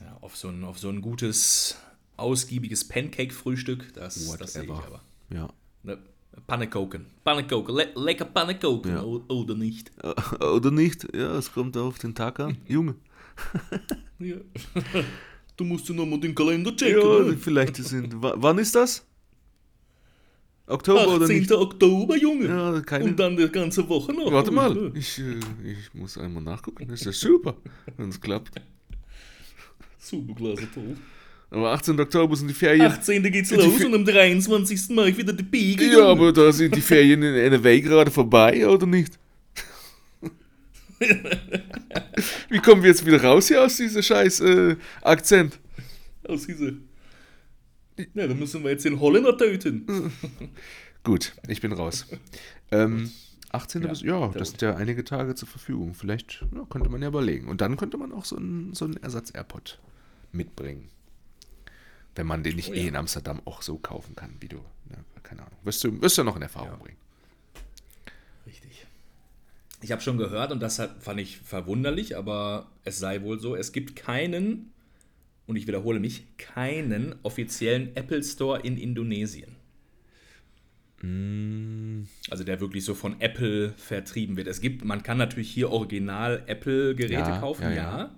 Ja, auf, so ein, auf so ein gutes, ausgiebiges Pancake-Frühstück, das, das sehe ich aber. Ja. Ne, Pannekuchen. Pannekuchen. Le lecker Pannekuchen. Ja. Oder nicht. Oder nicht? Ja, es kommt auf den Tag an. Junge. Ja. du musst ja nochmal den Kalender checken. Ja, vielleicht sind. wa- Wann ist das? Oktober oder 18. nicht? Oktober, Junge. Ja, keine. Und dann die ganze Woche noch. Warte mal, ich, äh, ich muss einmal nachgucken. Das ist ja super, wenn es klappt. Super klasse, toll. Aber 18. Oktober sind die Ferien. 18. geht's los Fe- und am 23. mache ich wieder die Biege. Ja, aber da sind die Ferien in NRW gerade vorbei, oder nicht? Wie kommen wir jetzt wieder raus hier aus diesem scheiß äh, Akzent? Aus dieser. Ja, dann müssen wir jetzt den Holländer töten. Gut, ich bin raus. Ähm, 18. Ja, bis, ja, das sind ja einige Tage zur Verfügung. Vielleicht ja, könnte man ja überlegen. Und dann könnte man auch so einen, so einen Ersatz-AirPod mitbringen. Wenn man den nicht Oh eh ja. in Amsterdam auch so kaufen kann, wie du. Ja, keine Ahnung. Wirst du, wirst du noch in Erfahrung Ja. bringen. Richtig. Ich habe schon gehört und das hat, fand ich verwunderlich, aber es sei wohl so, es gibt keinen, und ich wiederhole mich, keinen offiziellen Apple Store in Indonesien. Mm. Also der wirklich so von Apple vertrieben wird. Es gibt, man kann natürlich hier original Apple-Geräte Ja, kaufen, ja, ja, ja.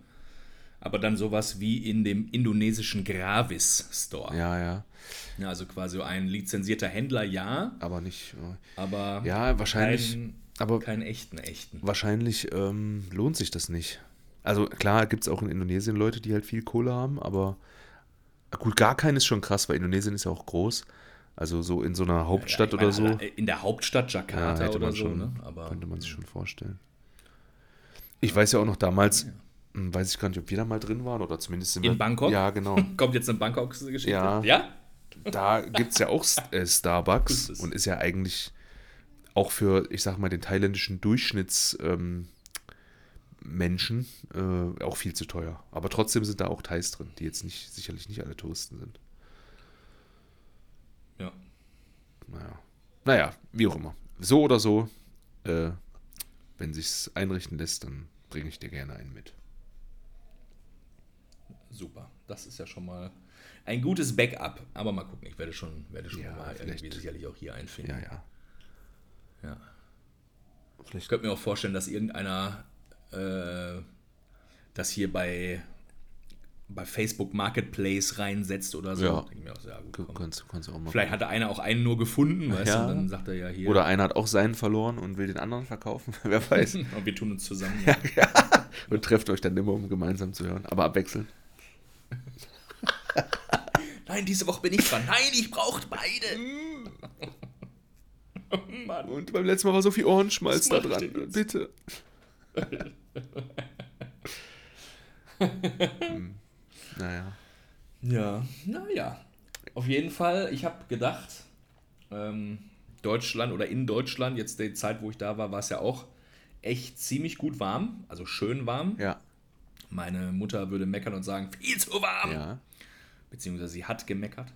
Aber dann sowas wie in dem indonesischen Gravis Store. Ja, ja. Ja, also quasi ein lizenzierter Händler, ja, Aber nicht. äh, aber Ja, wahrscheinlich. keinen, aber keinen echten, echten. wahrscheinlich ähm, lohnt sich das nicht. Also klar gibt es auch in Indonesien Leute, die halt viel Kohle haben, aber gut, gar keinen ist schon krass, weil Indonesien ist ja auch groß. Also so in so einer Hauptstadt Ja, ich oder so. meine, In der Hauptstadt Ja, Jakarta hätte oder man so, schon, ne? Aber könnte man sich schon vorstellen. Ich weiß ja auch noch damals, Ja. hm, weiß ich gar nicht, ob wir da mal drin waren oder zumindest In wir, Bangkok? Ja, genau. kommt jetzt eine Bangkok-Geschichte. Ja. ja? Da gibt es ja auch äh, Starbucks und ist ja eigentlich auch für, ich sag mal, den thailändischen Durchschnittsmenschen ähm, Menschen, äh, auch viel zu teuer. Aber trotzdem sind da auch Thais drin, die jetzt nicht, sicherlich nicht alle Touristen sind. Ja. Naja. Naja, wie auch immer. So oder so, äh, wenn sich's einrichten lässt, dann bringe ich dir gerne einen mit. Super. Das ist ja schon mal ein gutes Backup. Aber mal gucken, ich werde schon, werde schon Ja, mal vielleicht. irgendwie sicherlich auch hier einfinden. Ja, ja. Ja. Ich Vielleicht könnte mir auch vorstellen, dass irgendeiner äh, das hier bei, bei Facebook Marketplace reinsetzt oder so. Ja. Mir auch, ja, gut, komm. kannst, kannst auch mal. Vielleicht hatte einer auch einen nur gefunden, weißt Ja. du, und dann sagt er ja hier. Oder einer hat auch seinen verloren und will den anderen verkaufen. Wer weiß. und wir tun uns zusammen. Und trefft euch dann immer, um gemeinsam zu hören. Aber abwechselnd. Nein, diese Woche bin ich dran. Nein, ich brauche beide. Mann. Und beim letzten Mal war so viel Ohrenschmalz da dran. Bitte. Hm. Naja. Ja, naja. Auf jeden Fall, ich habe gedacht, ähm, Deutschland oder in Deutschland, jetzt die Zeit, wo ich da war, war es ja auch echt ziemlich gut warm, also schön warm. Ja. Meine Mutter würde meckern und sagen, viel zu warm. Ja. Beziehungsweise sie hat gemeckert.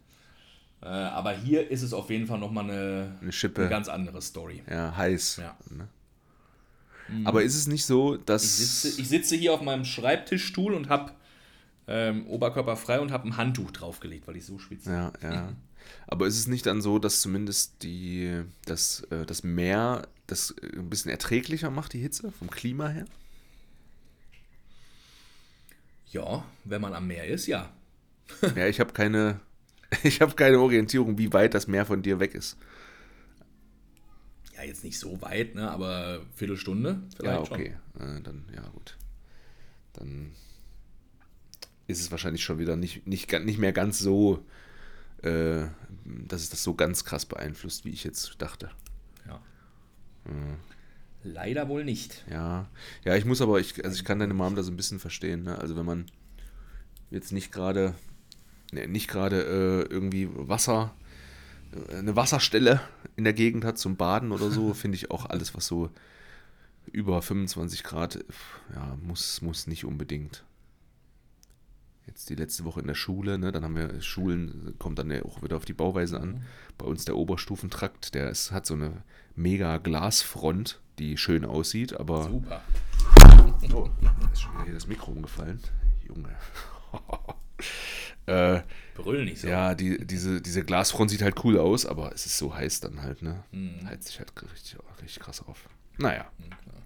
Äh, aber hier ist es auf jeden Fall nochmal eine, Eine Schippe. eine ganz andere Story. Ja, heiß. Ja. Ne? Aber ist es nicht so, dass. Ich sitze, ich sitze hier auf meinem Schreibtischstuhl und habe ähm, Oberkörper frei und habe ein Handtuch draufgelegt, weil ich so schwitze. Ja, ja. Aber ist es nicht dann so, dass zumindest die, das, äh, das Meer das äh, ein bisschen erträglicher macht, die Hitze, vom Klima her? Ja, wenn man am Meer ist, ja. Ja, ich habe keine, ich habe keine Orientierung, wie weit das Meer von dir weg ist. Ja, jetzt nicht so weit, ne, aber Viertelstunde Ja, vielleicht okay. Äh, dann, ja, gut. Dann ist es wahrscheinlich schon wieder nicht, nicht, nicht mehr ganz so, äh, dass es das so ganz krass beeinflusst, wie ich jetzt dachte. schon. Ja. Leider wohl nicht. Ja, ja, ich muss aber, ich, also ich kann deine Mom da so ein bisschen verstehen. Ne? Also wenn man jetzt nicht gerade, ne, nicht gerade äh, irgendwie Wasser, eine Wasserstelle in der Gegend hat zum Baden oder so, finde ich auch alles, was so über 25 Grad, ja, muss, muss nicht unbedingt. Jetzt die letzte Woche in der Schule, ne, dann haben wir Schulen, kommt dann ja auch wieder auf die Bauweise an. Bei uns der Oberstufentrakt, der ist, hat so eine mega Glasfront, die schön aussieht, aber. Super. Oh, ist schon wieder hier das Mikro umgefallen. Junge. äh, Brüll nicht so. ja, die, diese, diese Glasfront sieht halt cool aus, aber es ist so heiß dann halt, ne? Mhm. Heizt sich halt richtig, richtig krass auf. Naja. klar.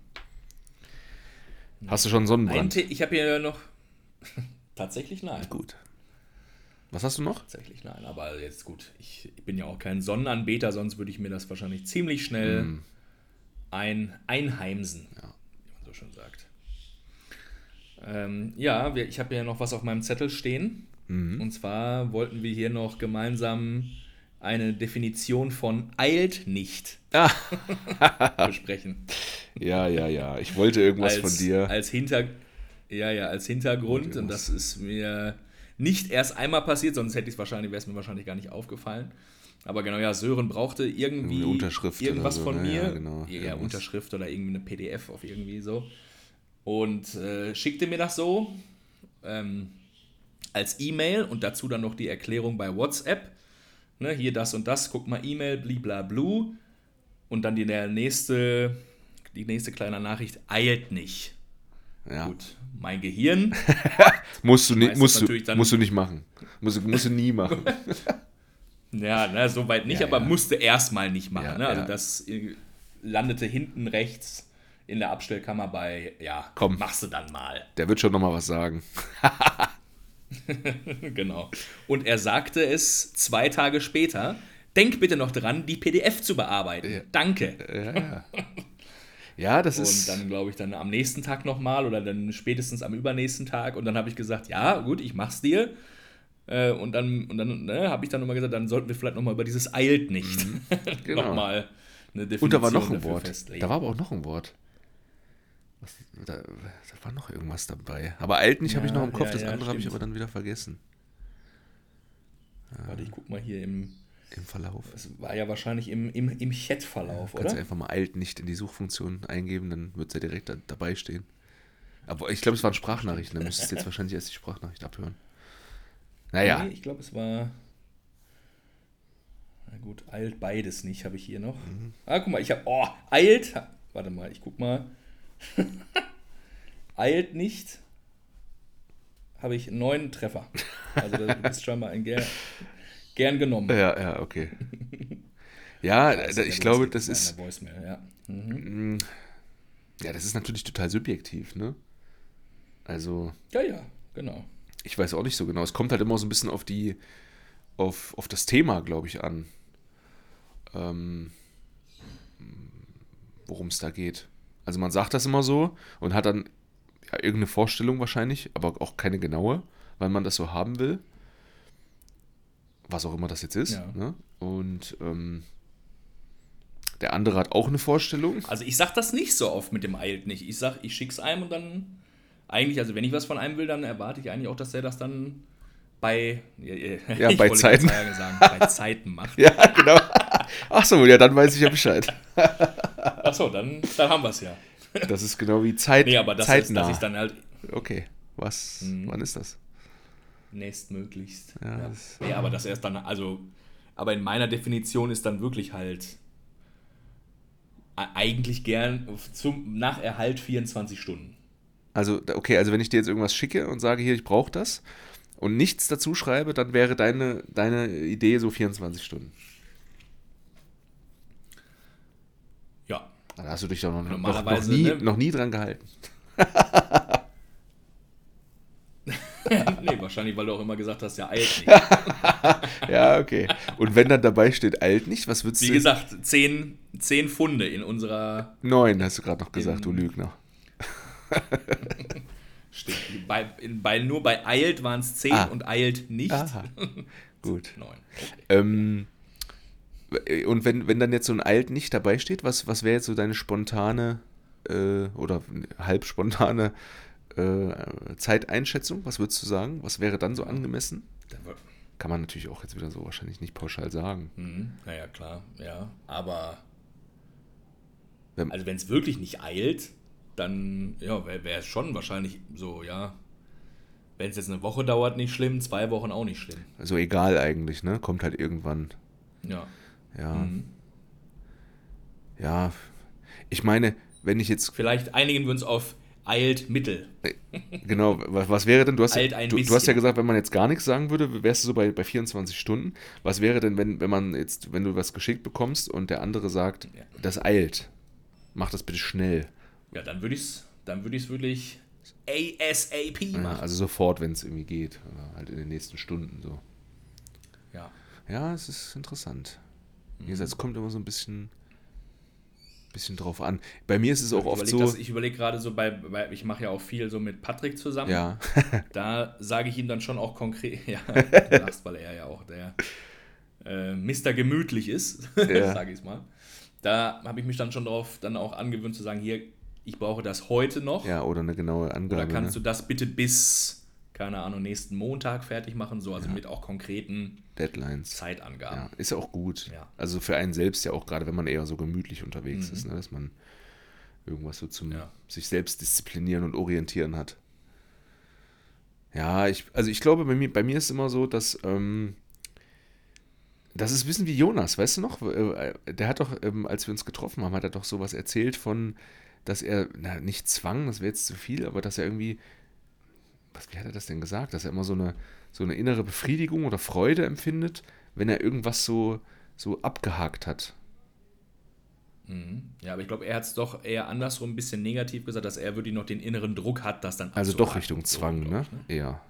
Hast du schon Sonnenbrand? Ich habe hier noch. Tatsächlich nein. Gut. Was hast du noch? Tatsächlich nein, aber jetzt gut. Ich, ich bin ja auch kein Sonnenanbeter, sonst würde ich mir das wahrscheinlich ziemlich schnell Hm. ein, einheimsen, Ja. wie man so schön sagt. Ähm, ja, wir, ich habe ja noch was auf meinem Zettel stehen. Und zwar wollten wir hier noch gemeinsam eine Definition von eilt nicht besprechen. Ja, ja, ja. Ich wollte irgendwas als, von dir. Als Hinter ja, ja, als Hintergrund. Und das ist mir nicht erst einmal passiert, sonst hätte ich es wahrscheinlich, wäre es mir wahrscheinlich gar nicht aufgefallen. Aber genau, ja, Sören brauchte irgendwie irgendwas so, von ne? mir. Ja, genau. Ja. Unterschrift oder irgendwie eine PDF auf irgendwie so. Und äh, schickte mir das so ähm, als E-Mail und dazu dann noch die Erklärung bei WhatsApp. Ne, hier das und das, guck mal E-Mail, bliblablu. Und dann die der nächste, die nächste kleine Nachricht, eilt nicht. Ja. Gut, mein Gehirn Musst du, nicht, musst, du, musst du nicht machen. Musst, du- musst du nie machen. Ja, ne, soweit nicht, Ja, aber ja. musste erstmal nicht machen. Ja, ne? Also das äh, landete hinten rechts in der Abstellkammer bei, ja, Komm. machst du dann mal. Der wird schon nochmal was sagen. genau. Und er sagte es zwei Tage später, denk bitte noch dran, die PDF zu bearbeiten. Danke. Ja, ja. Ja, das Und ist. dann glaube ich dann am nächsten Tag nochmal oder dann spätestens am übernächsten Tag. Und dann habe ich gesagt, ja, gut, ich mach's dir. Äh, Und dann, und dann ne, habe ich dann nochmal gesagt, dann sollten wir vielleicht nochmal über dieses eilt nicht Genau. nochmal eine Definition Und da war noch ein Wort. festlegen. Da war aber auch noch ein Wort. Was, da, da war noch irgendwas dabei. Aber alt nicht habe ich Ja, noch im Kopf, ja, das ja, andere habe ich aber dann wieder vergessen. Warte, ich guck mal hier im. Im Verlauf. Das war ja wahrscheinlich im, im, im Chat-Verlauf, Kannst du oder? einfach mal alt nicht in die Suchfunktion eingeben, dann wird es ja direkt da, dabei stehen. Aber ich glaube, es waren Sprachnachrichten, dann müsstest du jetzt wahrscheinlich erst die Sprachnachricht abhören. Naja, Nee, ich glaube, es war. Na gut, eilt beides nicht, habe ich hier noch. Mhm. Ah, guck mal, ich habe. Oh, eilt. Warte mal, ich guck mal. eilt nicht. Habe ich neun Treffer. Also du bist scheinbar ein gern, gern genommen. ja, ja, okay. Ja, ja ich glaube, das ist, Voicemail, ja. Mhm. ja, das ist natürlich total subjektiv, ne? Also, ja, ja, genau. ich weiß auch nicht so genau. Es kommt halt immer so ein bisschen auf die, auf, auf das Thema, glaube ich, an. Ähm, worum es da geht. Also man sagt das immer so und hat dann ja, irgendeine Vorstellung wahrscheinlich, aber auch keine genaue, weil man das so haben will. Was auch immer das jetzt ist. Ja. Ne? Und ähm, der andere hat auch eine Vorstellung. Also ich sag das nicht so oft mit dem eilt nicht. Ich sag, ich schick's einem und dann eigentlich, also wenn ich was von einem will, dann erwarte ich eigentlich auch, dass der das dann bei ja, Ja, ich bei Zeiten. Sagen, bei Zeiten macht. Ja, genau. Ach so, ja, dann weiß ich ja Bescheid. Achso, dann, dann haben wir es ja. Das ist genau wie Zeit, Nee, aber das ist, zeitnah. dass ich dann halt okay, was, wann ist das? nächstmöglichst. Ja, Ja, das- Nee, aber das erst dann, also, aber in meiner Definition ist dann wirklich halt e- eigentlich gern zum, nach Erhalt 24 Stunden. Also, okay, also wenn ich dir jetzt irgendwas schicke und sage, hier, ich brauche das und nichts dazu schreibe, dann wäre deine, deine Idee so 24 Stunden. Ja. Da hast du dich doch noch, noch, noch, nie, ne? noch nie dran gehalten. nee, wahrscheinlich, weil du auch immer gesagt hast, ja, eilt nicht. Ja, okay. Und wenn dann dabei steht, alt nicht, was würdest Wie du? gesagt, 10, 10 Funde in unserer. Neun, hast du gerade noch gesagt, du Lügner. Stimmt. Bei, bei, nur bei eilt waren es 10 Ah. und eilt nicht. Aha. Gut. 9. Okay. Ähm, und wenn, wenn dann jetzt so ein Alt nicht dabei steht, was, was wäre jetzt so deine spontane äh, oder halb spontane äh, Zeiteinschätzung? Was würdest du sagen? Was wäre dann so angemessen? Kann man natürlich auch jetzt wieder so wahrscheinlich nicht pauschal sagen. mhm, naja, klar, ja. Aber. Wenn- Also, wenn es wirklich nicht eilt, dann ja, wäre es schon wahrscheinlich so, ja. Wenn es jetzt eine Woche dauert, nicht schlimm, zwei Wochen auch nicht schlimm. Also egal eigentlich, ne? Kommt halt irgendwann. Ja. Ja. Mhm. Ja. Ich meine, wenn ich jetzt Vielleicht einigen wir uns auf eilt mittel. Genau, was, was wäre denn, du hast, ein du, du hast ja gesagt, wenn man jetzt gar nichts sagen würde, wärst du so bei, bei 24 Stunden. Was wäre denn, wenn, wenn man jetzt, wenn du was geschickt bekommst und der andere sagt, Ja. das eilt, mach das bitte schnell. Ja, dann würde ich es dann würd ich's wirklich ASAP Ja, machen. also sofort, wenn es irgendwie geht. Oder halt in den nächsten Stunden so. Ja. Ja, es ist interessant. Wie gesagt, es kommt immer so ein bisschen bisschen drauf an. Bei mir ist es auch Ich oft überleg so. das- ich überlege gerade so bei, bei ich mache ja auch viel so mit Patrick zusammen. ja, Da sage ich ihm dann schon auch konkret, ja, du lachst, weil er ja auch der äh, Mr. Gemütlich ist, Ja. sage ich es mal. Da habe ich mich dann schon drauf dann auch angewöhnt zu sagen, hier, ich brauche das heute noch. ja, oder eine genaue Angabe. Oder kannst ne? du das bitte bis, keine Ahnung, nächsten Montag fertig machen, so, also mit auch konkreten Deadlines. Zeitangaben. Ja, ist ja auch gut. Ja. Also für einen selbst ja auch gerade, wenn man eher so gemütlich unterwegs ist, ne, dass man irgendwas so zum Ja. sich selbst disziplinieren und orientieren hat. Ja, ich, also ich glaube, bei mir, bei mir ist immer so, dass ähm, das ist ein bisschen wie Jonas, weißt du noch? Äh, Der hat doch, ähm, als wir uns getroffen haben, hat er doch sowas erzählt von, dass er, na, nicht zwang, das wäre jetzt zu viel, aber dass er irgendwie, was, wie hat er das denn gesagt? Dass er immer so eine, so eine innere Befriedigung oder Freude empfindet, wenn er irgendwas so, so abgehakt hat. Mhm. Ja, aber ich glaube, er hat es doch eher andersrum ein bisschen negativ gesagt, dass er wirklich noch den inneren Druck hat, das dann Also doch. Richtung Zwang, ne? ich, Eher.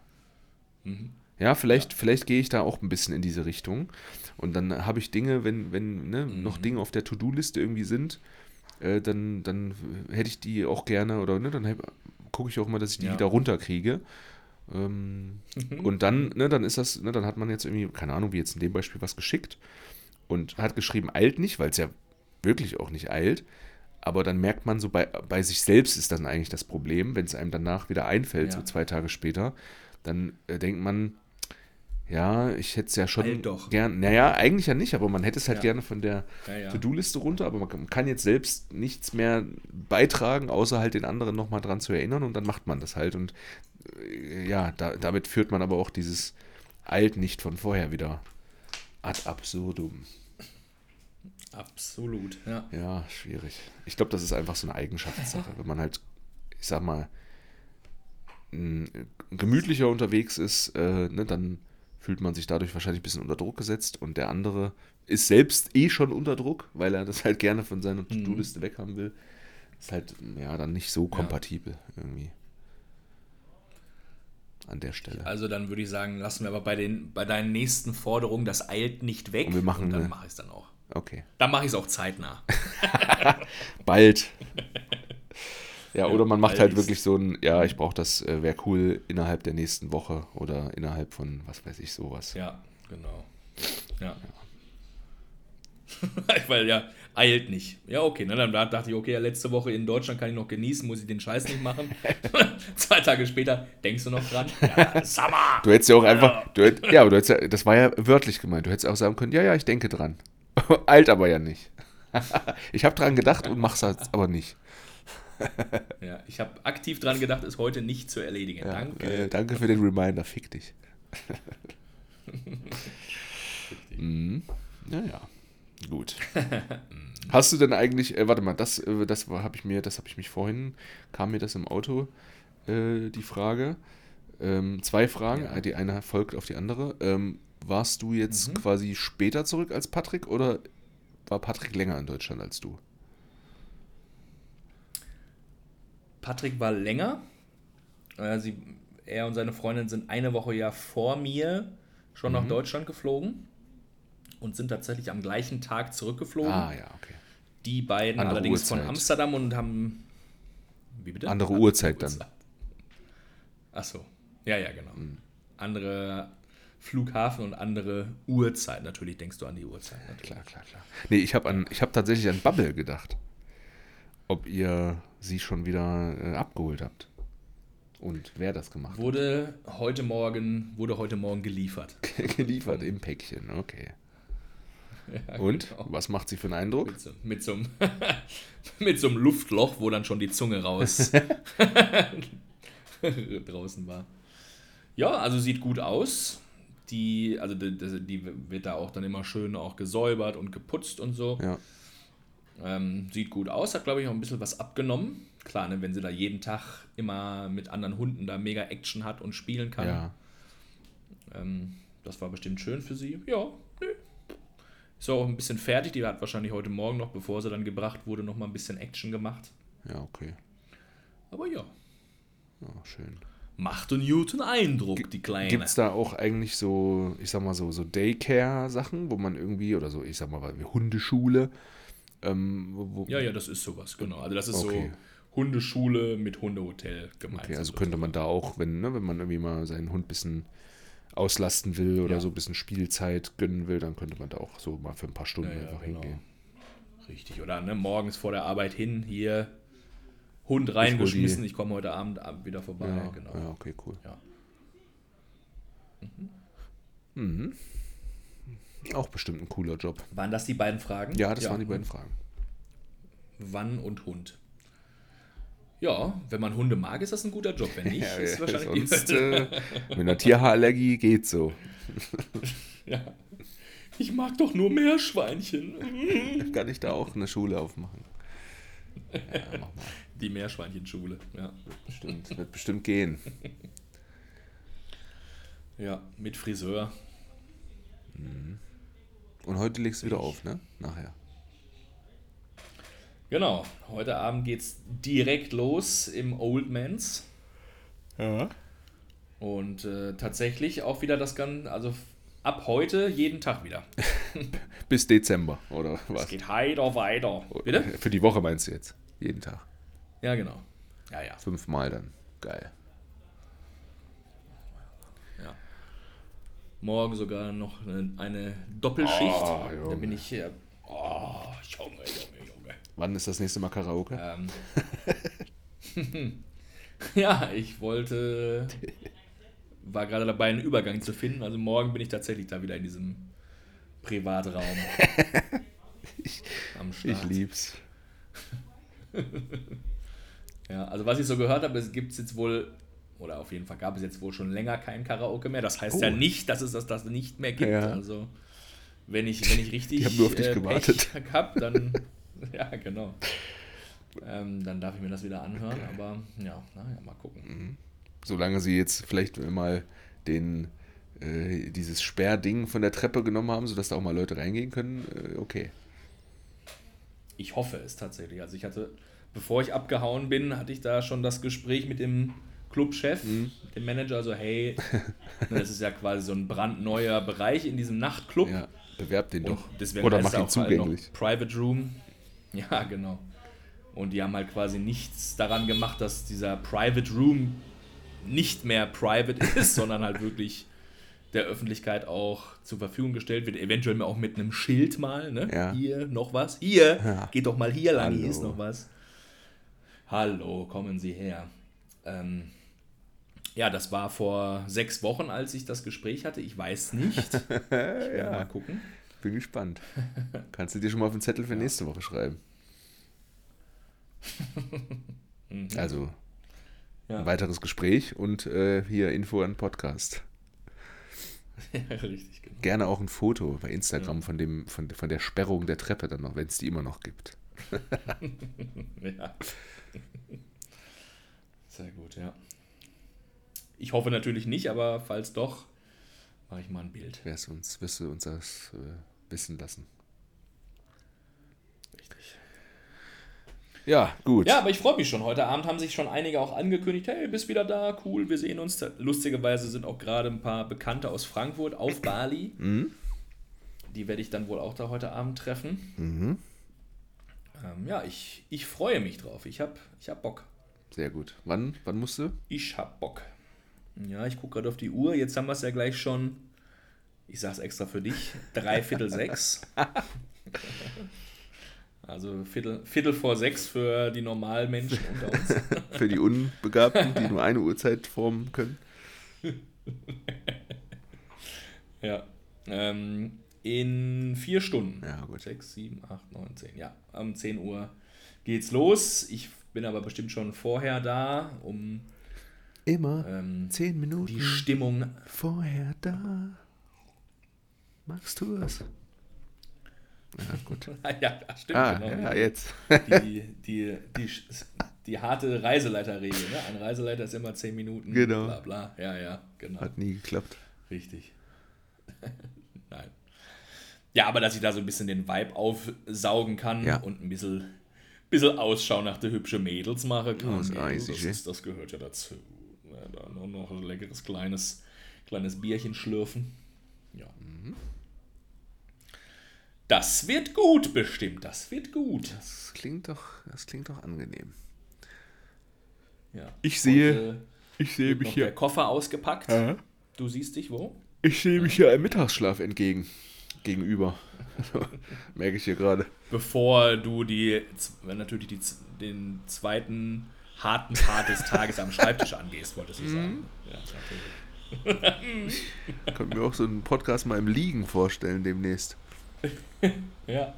Mhm. Ja, vielleicht, vielleicht gehe ich da auch ein bisschen in diese Richtung. Und dann habe ich Dinge, wenn, wenn ne, Mhm. noch Dinge auf der To-Do-Liste irgendwie sind, äh, dann, dann hätte ich die auch gerne oder ne, dann gucke ich auch mal, dass ich die Ja. wieder runterkriege. Ähm, und dann, ne, dann ist das, ne, dann hat man jetzt irgendwie, keine Ahnung, wie jetzt in dem Beispiel was geschickt und hat geschrieben, eilt nicht, weil es ja wirklich auch nicht eilt. Aber dann merkt man so, bei, bei sich selbst ist dann eigentlich das Problem, wenn es einem danach wieder einfällt, Ja. so zwei Tage später, dann äh, denkt man, ja, ich hätte es ja schon Eilt doch. gern, naja, eigentlich ja nicht, aber man hätte es halt Ja. gerne von der Ja. To-Do-Liste runter, aber man kann- jetzt selbst nichts mehr beitragen, außer halt den anderen nochmal dran zu erinnern und dann macht man das halt. Und äh, ja, da, damit führt man aber auch dieses Alt nicht von vorher wieder ad absurdum. Absolut, ja. Ja, schwierig. Ich glaube, das ist einfach so eine Eigenschaftssache. Wenn man halt, ich sag mal, gemütlicher unterwegs ist, äh, ne, dann fühlt man sich dadurch wahrscheinlich ein bisschen unter Druck gesetzt und der andere ist selbst eh schon unter Druck, weil er das halt gerne von seiner To-Do-Liste weghaben will. Ist halt, ja, dann nicht so kompatibel irgendwie. An der Stelle. Also dann würde ich sagen, lassen wir aber bei, den, bei deinen nächsten Forderungen das eilt nicht weg. Und wir machen dann eine- mache ich es dann auch. Okay. Dann mache ich es auch zeitnah. Bald. Ja, oder man macht halt wirklich so ein, ja, ich brauche das, äh, wäre cool innerhalb der nächsten Woche oder innerhalb von, was weiß ich, sowas. Ja, genau. Ja. Weil ja, eilt nicht. Ja, okay. Ne, dann dachte ich, okay, ja, letzte Woche in Deutschland kann ich noch genießen, muss ich den Scheiß nicht machen. Zwei Tage später denkst du noch dran. Ja, Summer! Du hättest ja auch einfach, du hätt, ja, aber du hättest ja, das war ja wörtlich gemeint, du hättest auch sagen können, ja, ja, ich denke dran. Alt aber ja nicht. ich habe dran gedacht und mach's halt aber nicht. Ja, ich habe aktiv dran gedacht, es heute nicht zu erledigen. Ja, Danke. Äh, danke für den Reminder, fick dich. mhm. Naja, gut. Hast du denn eigentlich, äh, warte mal, das, äh, das habe ich mir, das habe ich mich vorhin, kam mir das im Auto, äh, die Frage. Ähm, zwei Fragen, Ja. die eine folgt auf die andere. Ähm, warst du jetzt Mhm. quasi später zurück als Patrick oder war Patrick länger in Deutschland als du? Patrick war länger. Äh, sie, er und seine Freundin sind eine Woche ja vor mir schon Mhm. nach Deutschland geflogen und sind tatsächlich am gleichen Tag zurückgeflogen. Ah, ja, okay. Die beiden Andere allerdings Uhrzeit. von Amsterdam und haben. Wie bitte? Andere Uhrzeit dann. Achso. Ja, ja, genau. Mhm. Andere Flughafen und andere Uhrzeit. Natürlich denkst du an die Uhrzeit. Natürlich. Klar, klar, klar. Nee, ich habe hab tatsächlich an Bubble gedacht. Ob ihr sie schon wieder äh, abgeholt habt. Und wer das gemacht Wurde heute Morgen, wurde heute Morgen geliefert. hat. Geliefert im Päckchen, okay. Und? genau. Was macht sie für einen Eindruck? Mit so, mit, so einem, mit so einem Luftloch, wo dann schon die Zunge raus draußen war. Ja, also sieht gut aus. Die, also die die wird da auch dann immer schön auch gesäubert und geputzt und so. Ja. Ähm, sieht gut aus, hat glaube ich auch ein bisschen was abgenommen. Klar, ne, wenn sie da jeden Tag immer mit anderen Hunden da mega Action hat und spielen kann. Ja. Ähm, das war bestimmt schön für sie. Ja, nö. Ist auch ein bisschen fertig. Die hat wahrscheinlich heute Morgen noch, bevor sie dann gebracht wurde, noch mal ein bisschen Action gemacht. Ja, okay. Aber ja, Ja, schön. macht einen guten Eindruck, die Kleine. Gibt es da auch eigentlich so, ich sag mal so, so Daycare-Sachen, wo man irgendwie, oder so, ich sag mal, wie Hundeschule, Ähm, wo, wo, Ja, ja, das ist sowas, genau. Also das ist Okay. so Hundeschule mit Hundehotel gemeint. Okay, also könnte man da auch, wenn, ne, wenn man irgendwie mal seinen Hund ein bisschen auslasten will oder Ja. so ein bisschen Spielzeit gönnen will, dann könnte man da auch so mal für ein paar Stunden Ja, einfach genau. hingehen. Richtig, oder ne, morgens vor der Arbeit hin, hier Hund reingeschmissen, die- ich komme heute Abend ab- wieder vorbei. Ja, genau. ja, okay, cool. Ja. Mhm. Auch bestimmt ein cooler Job. Waren das die beiden Fragen? Ja, das waren die beiden Fragen. Wann und Hund. Ja, wenn man Hunde mag, ist das ein guter Job. Wenn nicht, ist wahrscheinlich sonst äh, mit einer Tierhaarallergie geht so. ja. Ich mag doch nur Meerschweinchen. Kann ich da auch eine Schule aufmachen? Ja, mach mal. Die Meerschweinchenschule, ja. Bestimmt, wird bestimmt gehen. Ja, mit Friseur. Und heute legst du wieder auf, ne? Nachher. Genau, heute Abend geht's direkt los im Old Mans. Ja. Und äh, tatsächlich auch wieder das Ganze, also ab heute jeden Tag wieder. Bis Dezember, oder Es was? geht heiter weiter. Bitte? Für die Woche meinst du jetzt? Jeden Tag. Ja, genau. Ja, ja. Fünfmal dann. Geil. Morgen sogar noch eine, eine Doppelschicht. Oh, da bin ich hier. Oh, Junge, Junge, Junge. Wann ist das nächste Mal Karaoke? Ähm. ja, ich wollte. War gerade dabei, einen Übergang zu finden. Also morgen bin ich tatsächlich da wieder in diesem Privatraum. am Start. Ich lieb's. Ja, also was ich so gehört habe, es gibt jetzt wohl, oder auf jeden Fall gab es jetzt wohl schon länger kein Karaoke mehr. Das heißt Oh. ja nicht, dass es das, das nicht mehr gibt. Ja. Also wenn ich, wenn ich richtig Die auf dich gewartet. Pech hab, dann, ja genau. Ähm, dann darf ich mir das wieder anhören, aber ja, naja, mal gucken. Solange sie jetzt vielleicht mal den äh, dieses Sperrding von der Treppe genommen haben, sodass da auch mal Leute reingehen können, äh, okay. Ich hoffe es tatsächlich. Also ich hatte, bevor ich abgehauen bin, hatte ich da schon das Gespräch mit dem Clubchef, Mhm. dem Manager, also hey, das ist ja quasi so ein brandneuer Bereich in diesem Nachtclub. Ja, bewerb den doch. Oder mach ihn halt zugänglich. Noch Private Room. Ja, genau. Und die haben halt quasi nichts daran gemacht, dass dieser Private Room nicht mehr private ist, sondern halt wirklich der Öffentlichkeit auch zur Verfügung gestellt wird. Eventuell auch mit einem Schild mal, ne? Ja. Hier noch was. Hier, Ja. geht doch mal hier lang, hier Hallo. ist noch was. Hallo, kommen Sie her. Ähm, ja, das war vor sechs Wochen, als ich das Gespräch hatte. Ich weiß nicht. Ich werde mal gucken. Bin gespannt. Kannst du dir schon mal auf den Zettel für nächste Woche schreiben? Also Mhm. Ja. ein weiteres Gespräch und äh, hier Info an Podcast. Richtig, genau. Gerne auch ein Foto bei Instagram von, dem, von, von der Sperrung der Treppe dann noch, wenn es die immer noch gibt. Ja. Sehr gut, ja. Ich hoffe natürlich nicht, aber falls doch, mache ich mal ein Bild. Wär's uns, wirst du uns das äh, wissen lassen. Richtig. Ja, gut. Ja, aber ich freue mich schon. Heute Abend haben sich schon einige auch angekündigt, hey, bist wieder da, cool, wir sehen uns. Lustigerweise sind auch gerade ein paar Bekannte aus Frankfurt auf Bali. Die werde ich dann wohl auch da heute Abend treffen. Mhm. Ähm, ja, ich, ich freue mich drauf. Ich habe ich hab Bock. Sehr gut. Wann, wann musst du? Ich hab Bock. Ja, ich gucke gerade auf die Uhr. Jetzt haben wir es ja gleich schon. Ich sag's extra für dich. Dreiviertel sechs. Also Viertel, Viertel vor sechs für die normalen Menschen unter uns. Für die Unbegabten, die nur eine Uhrzeit formen können. Ja. Ähm, in vier Stunden. Ja, gut. Sechs, sieben, acht, neun, zehn. Ja, um 10 Uhr geht's los. Ich bin aber bestimmt schon vorher da, um Immer ähm, zehn Minuten die Stimmung vorher da. Magst du es? Ja, gut. ja, das stimmt, Ah, genau. ja, jetzt. die, die, die, die harte Reiseleiterregel. Ne? Ein Reiseleiter ist immer 10 Minuten. Genau. Bla bla. Ja, ja, genau. Hat nie geklappt. Richtig. Nein. Ja, aber dass ich da so ein bisschen den Vibe aufsaugen kann Ja. und ein bisschen, bisschen Ausschau nach der hübschen Mädels mache kann. Oh, das, ey. ist, das gehört ja dazu. Ja, da nur noch ein leckeres kleines, kleines Bierchen schlürfen. Ja. Das wird gut, bestimmt. Das wird gut. Das klingt doch, das klingt doch angenehm. Ja. Ich sehe- Heute Ich sehe wird noch der Koffer ausgepackt. Ja. Du siehst dich wo? Ich sehe mich hier einem Mittagsschlaf entgegen. Gegenüber. Merke ich hier gerade. Bevor du die, natürlich die, den zweiten harten Part des Tages am Schreibtisch angehst, wolltest du sagen. Ja, natürlich. Ich könnte mir auch so einen Podcast mal im Liegen vorstellen demnächst. Ja.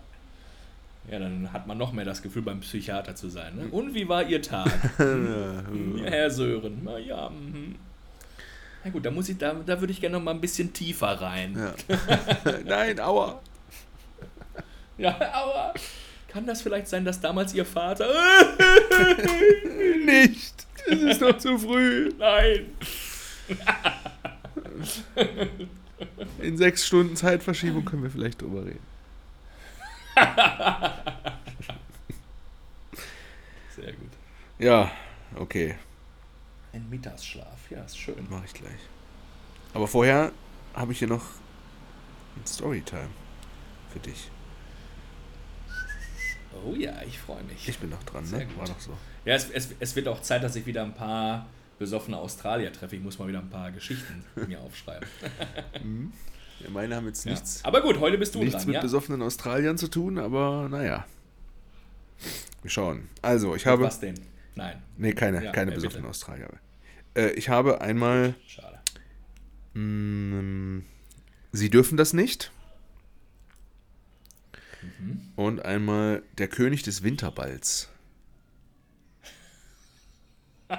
Ja, dann hat man noch mehr das Gefühl, beim Psychiater zu sein. Ne? Und wie war Ihr Tag? ja, Herr Sören. Na ja, mhm. Na gut, da muss ich, da, da würde ich gerne noch mal ein bisschen tiefer rein. Ja. Nein, aua. Ja, aber kann das vielleicht sein, dass damals Ihr Vater. Nicht. Es ist noch zu früh. Nein! In sechs Stunden Zeitverschiebung können wir vielleicht drüber reden. Sehr gut. Ja, okay. Ein Mittagsschlaf, ja, ist schön. Mache ich gleich. Aber vorher habe ich hier noch ein Storytime für dich. Oh ja, ich freue mich. Ich bin noch dran, Sehr ne? gut. War doch so. Ja, es, es, es wird auch Zeit, dass ich wieder ein paar besoffene Australier treffe. Ich muss mal wieder ein paar Geschichten mir aufschreiben. Ja, meine haben jetzt Ja. nichts, Aber gut, heute bist du nichts dran, mit ja? besoffenen Australiern zu tun, aber naja. Wir schauen. Also, ich habe. Was denn? Nein, Nee, keine, Ja, keine besoffenen bitte. Australier. Äh, ich habe einmal. schade. Mm, Sie dürfen das nicht. Und einmal der König des Winterballs.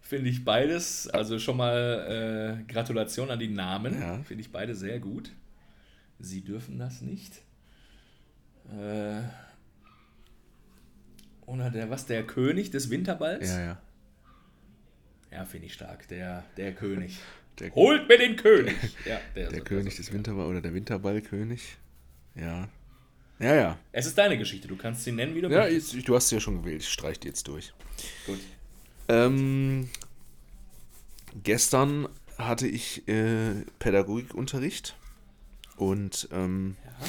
Finde ich beides, also schon mal äh, Gratulation an die Namen. Ja. Finde ich beide sehr gut. Sie dürfen das nicht. Äh, oder der, was, der König des Winterballs? Ja, ja. Ja, finde ich stark. Der, der König. Der, Holt mir den König! Ja, der, der ist- König ist- des Winterballs oder der Winterballkönig. Ja. Ja, ja. Es ist deine Geschichte, du kannst sie nennen, wie du Ja, möchtest. jetzt, du hast sie ja schon gewählt. Ich streich die jetzt durch. Gut. Ähm, gestern hatte ich äh, Pädagogikunterricht und ähm, Ja.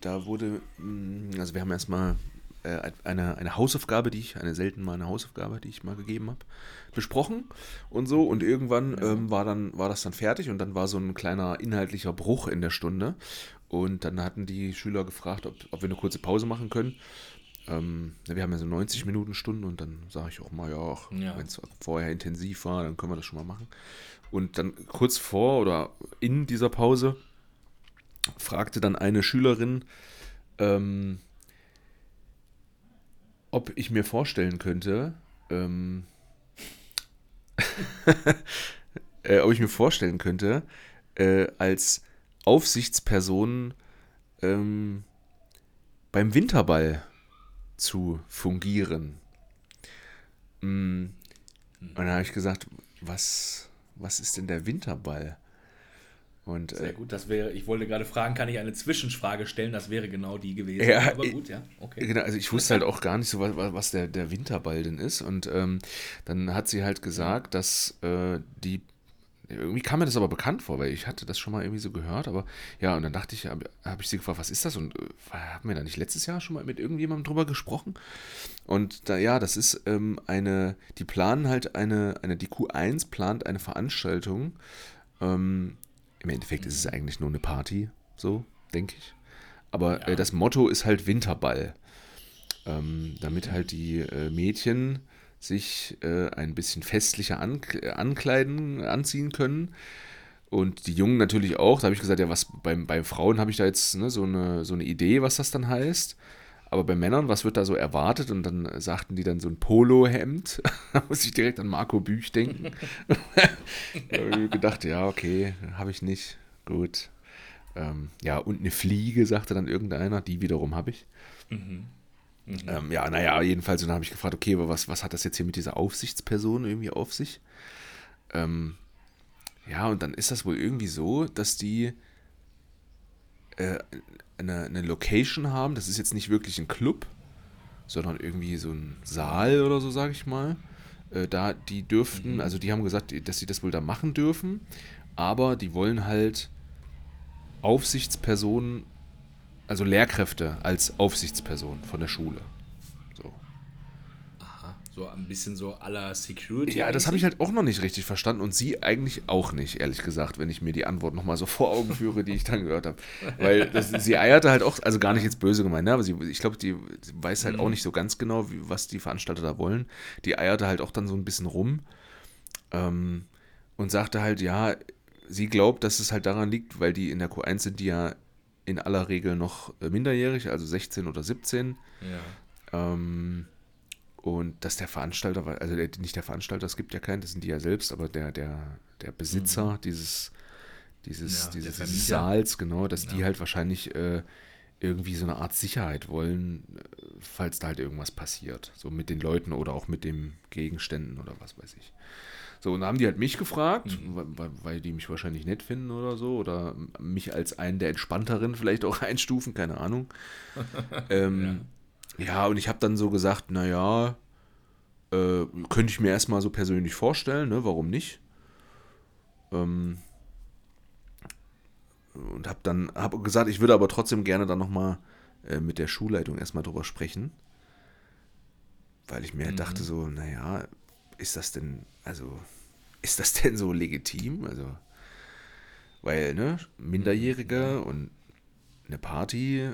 da wurde, mh, also wir haben erstmal äh, eine, eine Hausaufgabe, die ich, eine selten mal eine Hausaufgabe, die ich mal gegeben habe, besprochen und so und irgendwann ähm, war dann war das dann fertig und dann war so ein kleiner inhaltlicher Bruch in der Stunde und dann hatten die Schüler gefragt, ob, ob wir eine kurze Pause machen können. Ähm, wir haben ja so 90 Minuten Stunden und dann sage ich auch mal, ja, Ja. wenn es vorher intensiv war, dann können wir das schon mal machen. Und dann kurz vor oder in dieser Pause fragte dann eine Schülerin, ähm, ob ich mir vorstellen könnte, ähm, äh, ob ich mir vorstellen könnte, äh, als Aufsichtsperson ähm, beim Winterball zu fungieren. Mm, Und dann habe ich gesagt, was, was ist denn der Winterball? Und Sehr äh, gut, das wäre, ich wollte gerade fragen, kann ich eine Zwischenfrage stellen? Das wäre genau die gewesen. Ja, Aber gut, ja, okay. Genau, also ich wusste halt auch gar nicht so, was, was der, der Winterball denn ist. Und ähm, dann hat sie halt gesagt, dass äh, die. Irgendwie kam mir das aber bekannt vor, weil ich hatte das schon mal irgendwie so gehört. Aber ja, und dann dachte ich, habe hab ich sie gefragt, was ist das? Und äh, haben wir da nicht letztes Jahr schon mal mit irgendjemandem drüber gesprochen? Und da, ja, das ist ähm, eine, die planen halt eine, eine, die Q1 plant eine Veranstaltung. Ähm, Im Endeffekt ist es eigentlich nur eine Party, so, denke ich. Aber Ja. äh, das Motto ist halt Winterball. Ähm, damit halt die äh, Mädchen sich äh, ein bisschen festlicher ankl ankleiden, anziehen können. Und die Jungen natürlich auch. Da habe ich gesagt, ja, was beim, bei Frauen habe ich da jetzt ne, so, eine, so eine Idee, was das dann heißt. Aber bei Männern, was wird da so erwartet? Und dann äh, sagten die dann so ein Polohemd. da muss ich direkt an Marco Büch denken. da habe ich gedacht, ja, okay, habe ich nicht. Gut. Ähm, ja, und eine Fliege, sagte dann irgendeiner. Die wiederum habe ich. Ähm, ja, naja, jedenfalls, und dann habe ich gefragt, okay, aber was, was hat das jetzt hier mit dieser Aufsichtsperson irgendwie auf sich? Ähm, ja, und dann ist das wohl irgendwie so, dass die äh, eine, eine Location haben. Das ist jetzt nicht wirklich ein Club, sondern irgendwie so ein Saal oder so, sage ich mal. Äh, da, die dürften, also die haben gesagt, dass sie das wohl da machen dürfen, aber die wollen halt Aufsichtspersonen, also Lehrkräfte als Aufsichtsperson von der Schule. So. Ein bisschen so aller Security. Ja, das habe ich halt auch noch nicht richtig verstanden und sie eigentlich auch nicht, ehrlich gesagt, wenn ich mir die Antwort nochmal so vor Augen führe, die ich dann gehört habe. Weil das, sie eierte halt auch, also gar nicht jetzt böse gemeint, ne? aber sie, ich glaube, die weiß halt auch nicht so ganz genau, wie, was die Veranstalter da wollen. Die eierte halt auch dann so ein bisschen rum ähm, und sagte halt, ja, sie glaubt, dass es halt daran liegt, weil die in der Q1 sind die ja in aller Regel noch äh, minderjährig, also 16 oder 17. Ja. Ähm, und dass der Veranstalter, also der, nicht der Veranstalter, es gibt ja keinen, das sind die ja selbst, aber der, der, der Besitzer dieses, dieses, Mhm. Ja, dieses, dieses Saals, genau, dass die Ja. halt wahrscheinlich äh, irgendwie so eine Art Sicherheit wollen, äh, falls da halt irgendwas passiert. So mit den Leuten oder auch mit den Gegenständen oder was weiß ich. So, und da haben die halt mich gefragt, Mhm. weil, weil die mich wahrscheinlich nett finden oder so, oder mich als einen der Entspannteren vielleicht auch einstufen, keine Ahnung. ähm, ja. Und ich habe dann so gesagt, naja, äh, könnte ich mir erstmal so persönlich vorstellen, ne, warum nicht? Ähm, und habe dann hab gesagt, ich würde aber trotzdem gerne dann nochmal äh, mit der Schulleitung erstmal drüber sprechen. Weil ich mir halt dachte so, naja, ist das denn, also, ist das denn so legitim? Also, weil, ne, Minderjährige und eine Party,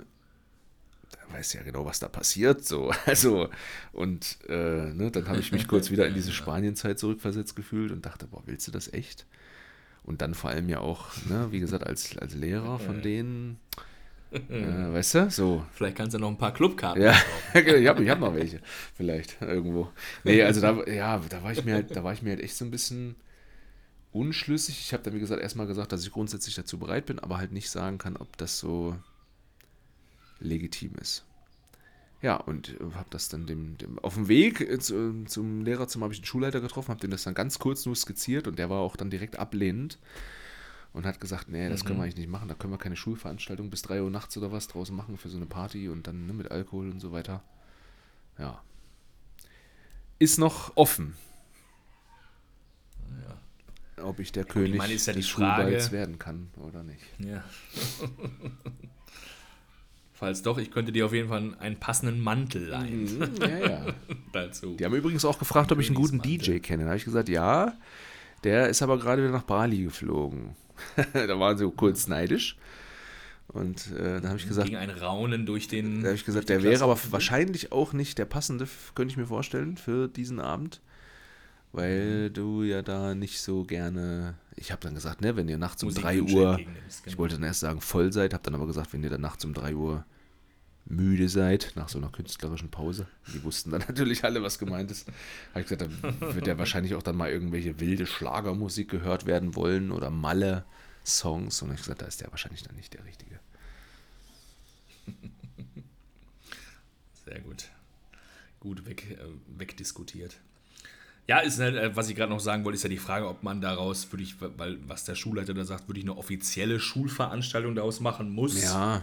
weiß ja genau, was da passiert, so, also, und, äh, ne, dann habe ich mich kurz wieder in diese Spanienzeit zurückversetzt gefühlt und dachte, boah, willst du das echt? Und dann vor allem ja auch, ne, wie gesagt, als, als Lehrer von denen, äh, weißt du, so, Vielleicht kannst du noch ein paar Clubkarten ja, genau, ich habe ich hab noch welche, vielleicht irgendwo. Nee, also da, ja, da war ich mir halt, da war ich mir halt echt so ein bisschen unschlüssig. Ich habe dann, wie gesagt, erstmal gesagt, dass ich grundsätzlich dazu bereit bin, aber halt nicht sagen kann, ob das so legitim ist. Ja, und habe das dann dem, dem auf dem Weg äh, zu, zum Lehrerzimmer habe ich den Schulleiter getroffen, habe dem das dann ganz kurz nur skizziert und der war auch dann direkt ablehnend und hat gesagt, nee, das können wir eigentlich nicht machen, da können wir keine Schulveranstaltung bis 3 Uhr nachts oder was draußen machen für so eine Party und dann ne, mit Alkohol und so weiter. Ja. Ist noch offen. Ob ich der ich König meine, ist ja des Frage- Schulballs werden kann oder nicht. Ja. Falls doch, ich könnte dir auf jeden Fall einen passenden Mantel leihen Mhm, ja, ja. dazu. Die haben übrigens auch gefragt, ob ich einen guten. DJ kenne. Da habe ich gesagt, ja. Der ist aber gerade wieder nach Bali geflogen. da waren sie kurz neidisch. Und äh, da habe ich gesagt, Ging ein Raunen durch den. da habe ich gesagt, der wäre aber wahrscheinlich auch nicht der passende, könnte ich mir vorstellen, für diesen Abend. Weil du ja da nicht so gerne. Ich habe dann gesagt, ne, wenn ihr nachts um 3 Musikwünsche Uhr. entgegennimmst, Ich genau. wollte dann erst sagen, voll seid, habe dann aber gesagt, wenn ihr dann nachts um 3 Uhr müde seid, nach so einer künstlerischen Pause. Die wussten dann natürlich alle, was gemeint ist. Habe ich gesagt, dann wird ja wahrscheinlich auch dann mal irgendwelche wilde Schlagermusik gehört werden wollen oder Malle-Songs. Und ich gesagt, da ist der wahrscheinlich dann nicht der Richtige. Sehr gut. Gut weg, äh, wegdiskutiert. Ja, ist halt, äh, was ich gerade noch sagen wollte, ist ja die Frage, ob man daraus, würde ich, weil was der Schulleiter da sagt, würde ich eine offizielle Schulveranstaltung daraus machen muss. Ja,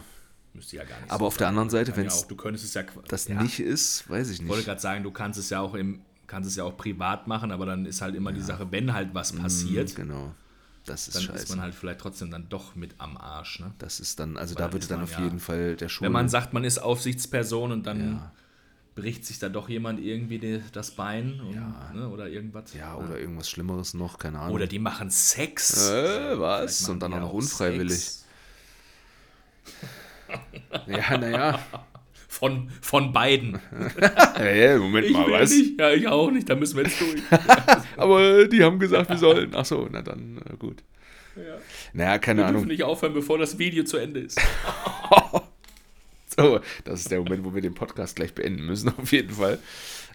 Müsste ja gar nicht. Aber auf der anderen Seite, Kann ja wenn's auch, du könntest es ja, das ja, nicht ist, weiß ich Ich wollte nicht. gerade sagen, du kannst es ja auch im, kannst es ja auch privat machen, aber dann ist halt immer die Sache, wenn halt was passiert, Genau. Das ist dann scheiße. ist man halt vielleicht trotzdem dann doch mit am Arsch. Ne? das ist dann, also Weil da würde dann auf ja- jeden Fall der Schul... Wenn man sagt, man ist Aufsichtsperson und dann Ja. Bricht sich da doch jemand irgendwie die, das Bein und, ne, oder irgendwas. ja, oder irgendwas Schlimmeres noch, keine Ahnung. Oder die machen Sex. Äh, was? Und dann auch noch unfreiwillig. Sex. Ja, naja. Von, von beiden. Hey, Moment Ich mal, was? nicht. Ja, ich auch nicht. Da müssen wir jetzt durch. Aber die haben gesagt, wir sollen. Ach so, na dann, äh, gut. Ja. Naja, keine Wir dürfen Ahnung. nicht aufhören, bevor das Video zu Ende ist. So, das ist der Moment, wo wir den Podcast gleich beenden müssen, auf jeden Fall.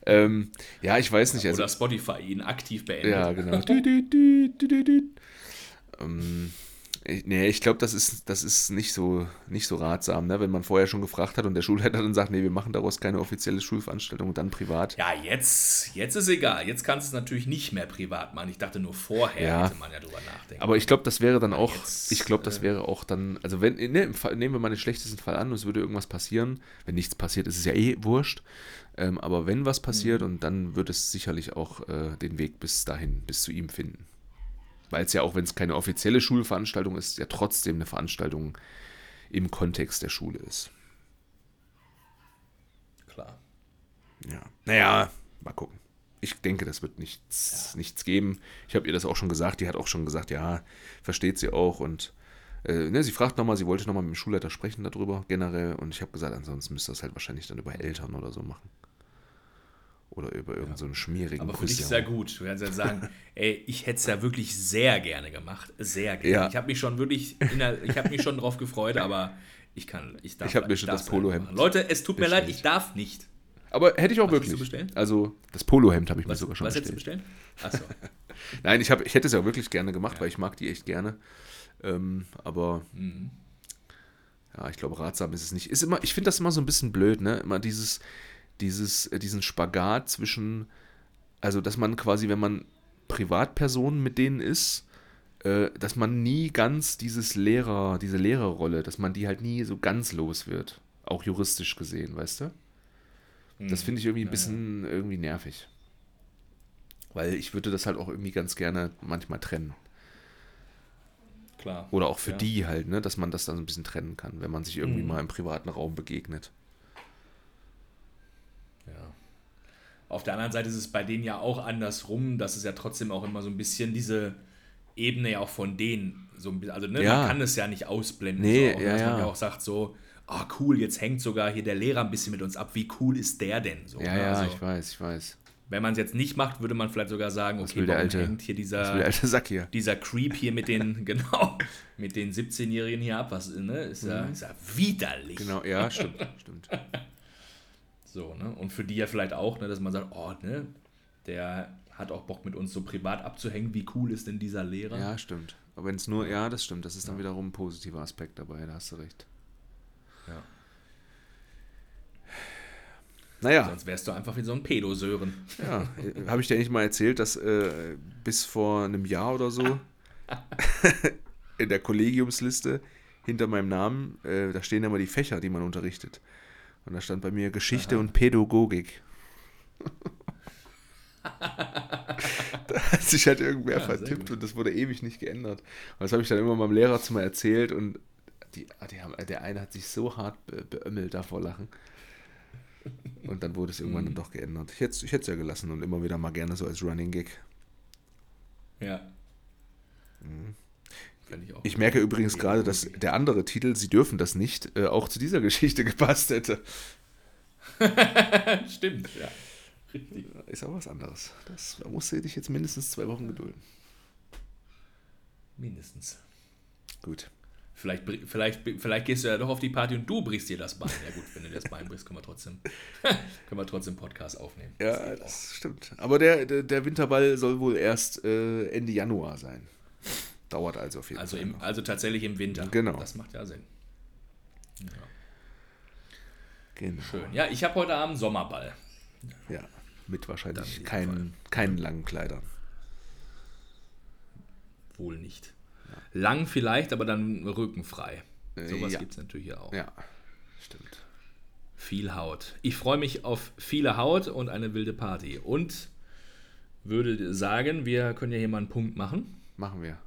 Ähm, ja, ich weiß nicht. Also, Oder Spotify ihn aktiv beendet. ja, genau. Ähm, nee, ich glaube, das ist, das ist nicht so, nicht so ratsam, ne? wenn man vorher schon gefragt hat und der Schulleiter dann sagt, nee, wir machen daraus keine offizielle Schulveranstaltung und dann privat. Ja, jetzt, jetzt ist egal. Jetzt kannst du es natürlich nicht mehr privat machen. Ich dachte nur vorher Ja. hätte man ja drüber nachdenken. Aber ich glaube, das wäre dann auch, jetzt, ich glaube, das wäre auch dann, also wenn, ne, im Fall, nehmen wir mal den schlechtesten Fall an und es würde irgendwas passieren. Wenn nichts passiert, ist es ja eh wurscht. Ähm, aber wenn was passiert, und dann wird es sicherlich auch äh, den Weg bis dahin, bis zu ihm finden. Weil es ja auch, wenn es keine offizielle Schulveranstaltung ist, ja trotzdem eine Veranstaltung im Kontext der Schule ist. Klar. Ja. Naja, mal gucken. Ich denke, das wird nichts, nichts geben. Ich habe ihr das auch schon gesagt. Die hat auch schon gesagt, ja, versteht sie auch. Und äh, ne, sie fragt nochmal, sie wollte nochmal mit dem Schulleiter sprechen darüber generell. Und ich habe gesagt, ansonsten müsste das halt wahrscheinlich dann über Eltern oder so machen. Oder über irgendeinen so einen schmierigen Aber für dich Kuss, ist ja gut. Du kannst ja sagen, ey, ich hätte es ja wirklich sehr gerne gemacht. Sehr gerne. Ja. Ich habe mich schon wirklich, der, ich habe mich schon drauf gefreut, aber ich kann, ich darf Ich hab mir schon das Polohemd. Leute, es tut mir leid, bestellt. ich darf nicht. Aber hätte ich auch Was wirklich. bestellen? Also das Polohemd habe ich mir Was, sogar schon was hättest du bestellt. bestellen? Achso. Nein, ich, hab, ich hätte es ja wirklich gerne gemacht, weil ich mag die echt gerne. Ähm, aber Mhm. ja, ich glaube, ratsam ist es nicht. Ist immer, ich finde das immer so ein bisschen blöd, ne? Immer dieses, dieses, äh, diesen Spagat zwischen, also dass man quasi, wenn man Privatpersonen mit denen ist, äh, dass man nie ganz dieses Lehrer, diese Lehrerrolle, dass man die halt nie so ganz los wird. Auch juristisch gesehen, weißt du? Das finde ich irgendwie ein bisschen irgendwie nervig. Weil ich würde das halt auch irgendwie ganz gerne manchmal trennen. Klar. Oder auch für Ja. die halt, ne, dass man das dann so ein bisschen trennen kann, wenn man sich irgendwie Mhm. mal im privaten Raum begegnet. Auf der anderen Seite ist es bei denen ja auch andersrum, dass es ja trotzdem auch immer so ein bisschen diese Ebene ja auch von denen so ein bisschen, also ne, Ja. man kann es ja nicht ausblenden, Nee, so, auch, ja, dass man ja. auch sagt so, ah cool, jetzt hängt sogar hier der Lehrer ein bisschen mit uns ab, wie cool ist der denn so? Ja, ne? ja, also, ich weiß, ich weiß. wenn man es jetzt nicht macht, würde man vielleicht sogar sagen, okay, will der warum alte- hängt hier ist der dieser, alte Sack hier. dieser Creep hier mit den, genau, mit den 17-Jährigen hier ab, was, ne, ist ja, ist ja widerlich. Mhm. Genau, ja, stimmt, stimmt. So, ne? Und für die ja vielleicht auch, ne, dass man sagt, oh, ne, der hat auch Bock mit uns so privat abzuhängen, wie cool ist denn dieser Lehrer? Ja, stimmt. Aber wenn es nur, ja, das stimmt, das ist dann wiederum ein positiver Aspekt dabei, da hast du recht. Ja. Naja, Sonst wärst du einfach wie so ein Pädosören. ja, habe ich dir nicht mal erzählt, dass äh, bis vor einem Jahr oder so in der Kollegiumsliste hinter meinem Namen, äh, da stehen immer die Fächer, die man unterrichtet. Und da stand bei mir Geschichte und Pädagogik. da hat sich halt irgendwer Ja, vertippt und das wurde ewig nicht geändert. Und das habe ich dann immer meinem Lehrerzimmer erzählt und die, die haben, der eine hat sich so hart be beömmelt davor lachen. Und dann wurde es irgendwann Mhm. dann doch geändert. Ich hätte ich es ja gelassen und immer wieder mal gerne so als Running Gag. Ja. Fänd ich auch. Ich merke übrigens gerade, dass der andere Titel, Sie dürfen das nicht, äh, auch zu dieser Geschichte gepasst hätte. Stimmt, ja. Richtig. Ist aber was anderes. Das, da musst du dich jetzt mindestens zwei Wochen gedulden. Mindestens. Gut. Vielleicht, vielleicht, vielleicht gehst du ja doch auf die Party und du brichst dir das Bein. Ja gut, wenn du dir das Bein brichst, können wir trotzdem, können wir trotzdem Podcast aufnehmen. Ja, das stimmt. Aber der, der, der Winterball soll wohl erst äh, Ende Januar sein. Dauert also auf jeden Also, Fall. im, also tatsächlich im Winter. Genau. Das macht ja Sinn. Ja, Genau. schön. Ja, ich habe heute Abend Sommerball. Ja, mit wahrscheinlich keinen, keinen langen Kleidern. Wohl nicht. Lang vielleicht, aber dann rückenfrei. Sowas ja. gibt es natürlich auch. Ja, stimmt. Viel Haut. Ich freue mich auf viele Haut und eine wilde Party. Und würde sagen, wir können ja hier mal einen Punkt machen, Machen wir.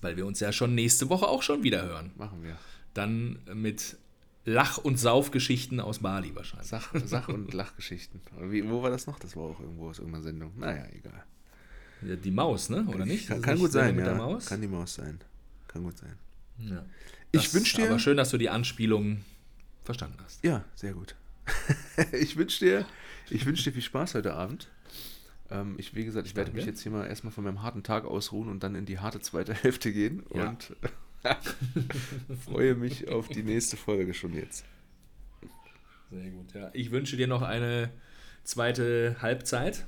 Weil wir uns ja schon nächste Woche auch schon wieder hören. Machen wir. Dann mit Lach- und Saufgeschichten aus Bali wahrscheinlich. Sach, Sach- und Lachgeschichten. Wie, wo war das noch? Das war auch irgendwo aus irgendeiner Sendung. Naja, egal. Ja, Die Maus, ne? Oder nicht? Kann, kann nicht gut sein, mit ja. der Maus? Kann die Maus sein. Kann gut sein. Ja. Ich Das- wünsch dir- Aber schön, dass du die Anspielung verstanden hast. Ja, sehr gut. ich wünsche dir, ich wünsch dir viel Spaß heute Abend. Ähm, ich, wie gesagt, ich werde Danke. mich jetzt hier mal erstmal von meinem harten Tag ausruhen und dann in die harte zweite Hälfte gehen. Ja. Und freue mich auf die nächste Folge schon jetzt. Sehr gut, ja. Ich wünsche dir noch eine zweite Halbzeit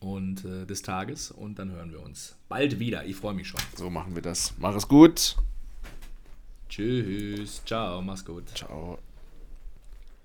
und äh, des Tages und dann hören wir uns bald wieder. Ich freue mich schon. So machen wir das. Mach es gut. Tschüss, ciao, mach's gut. Ciao.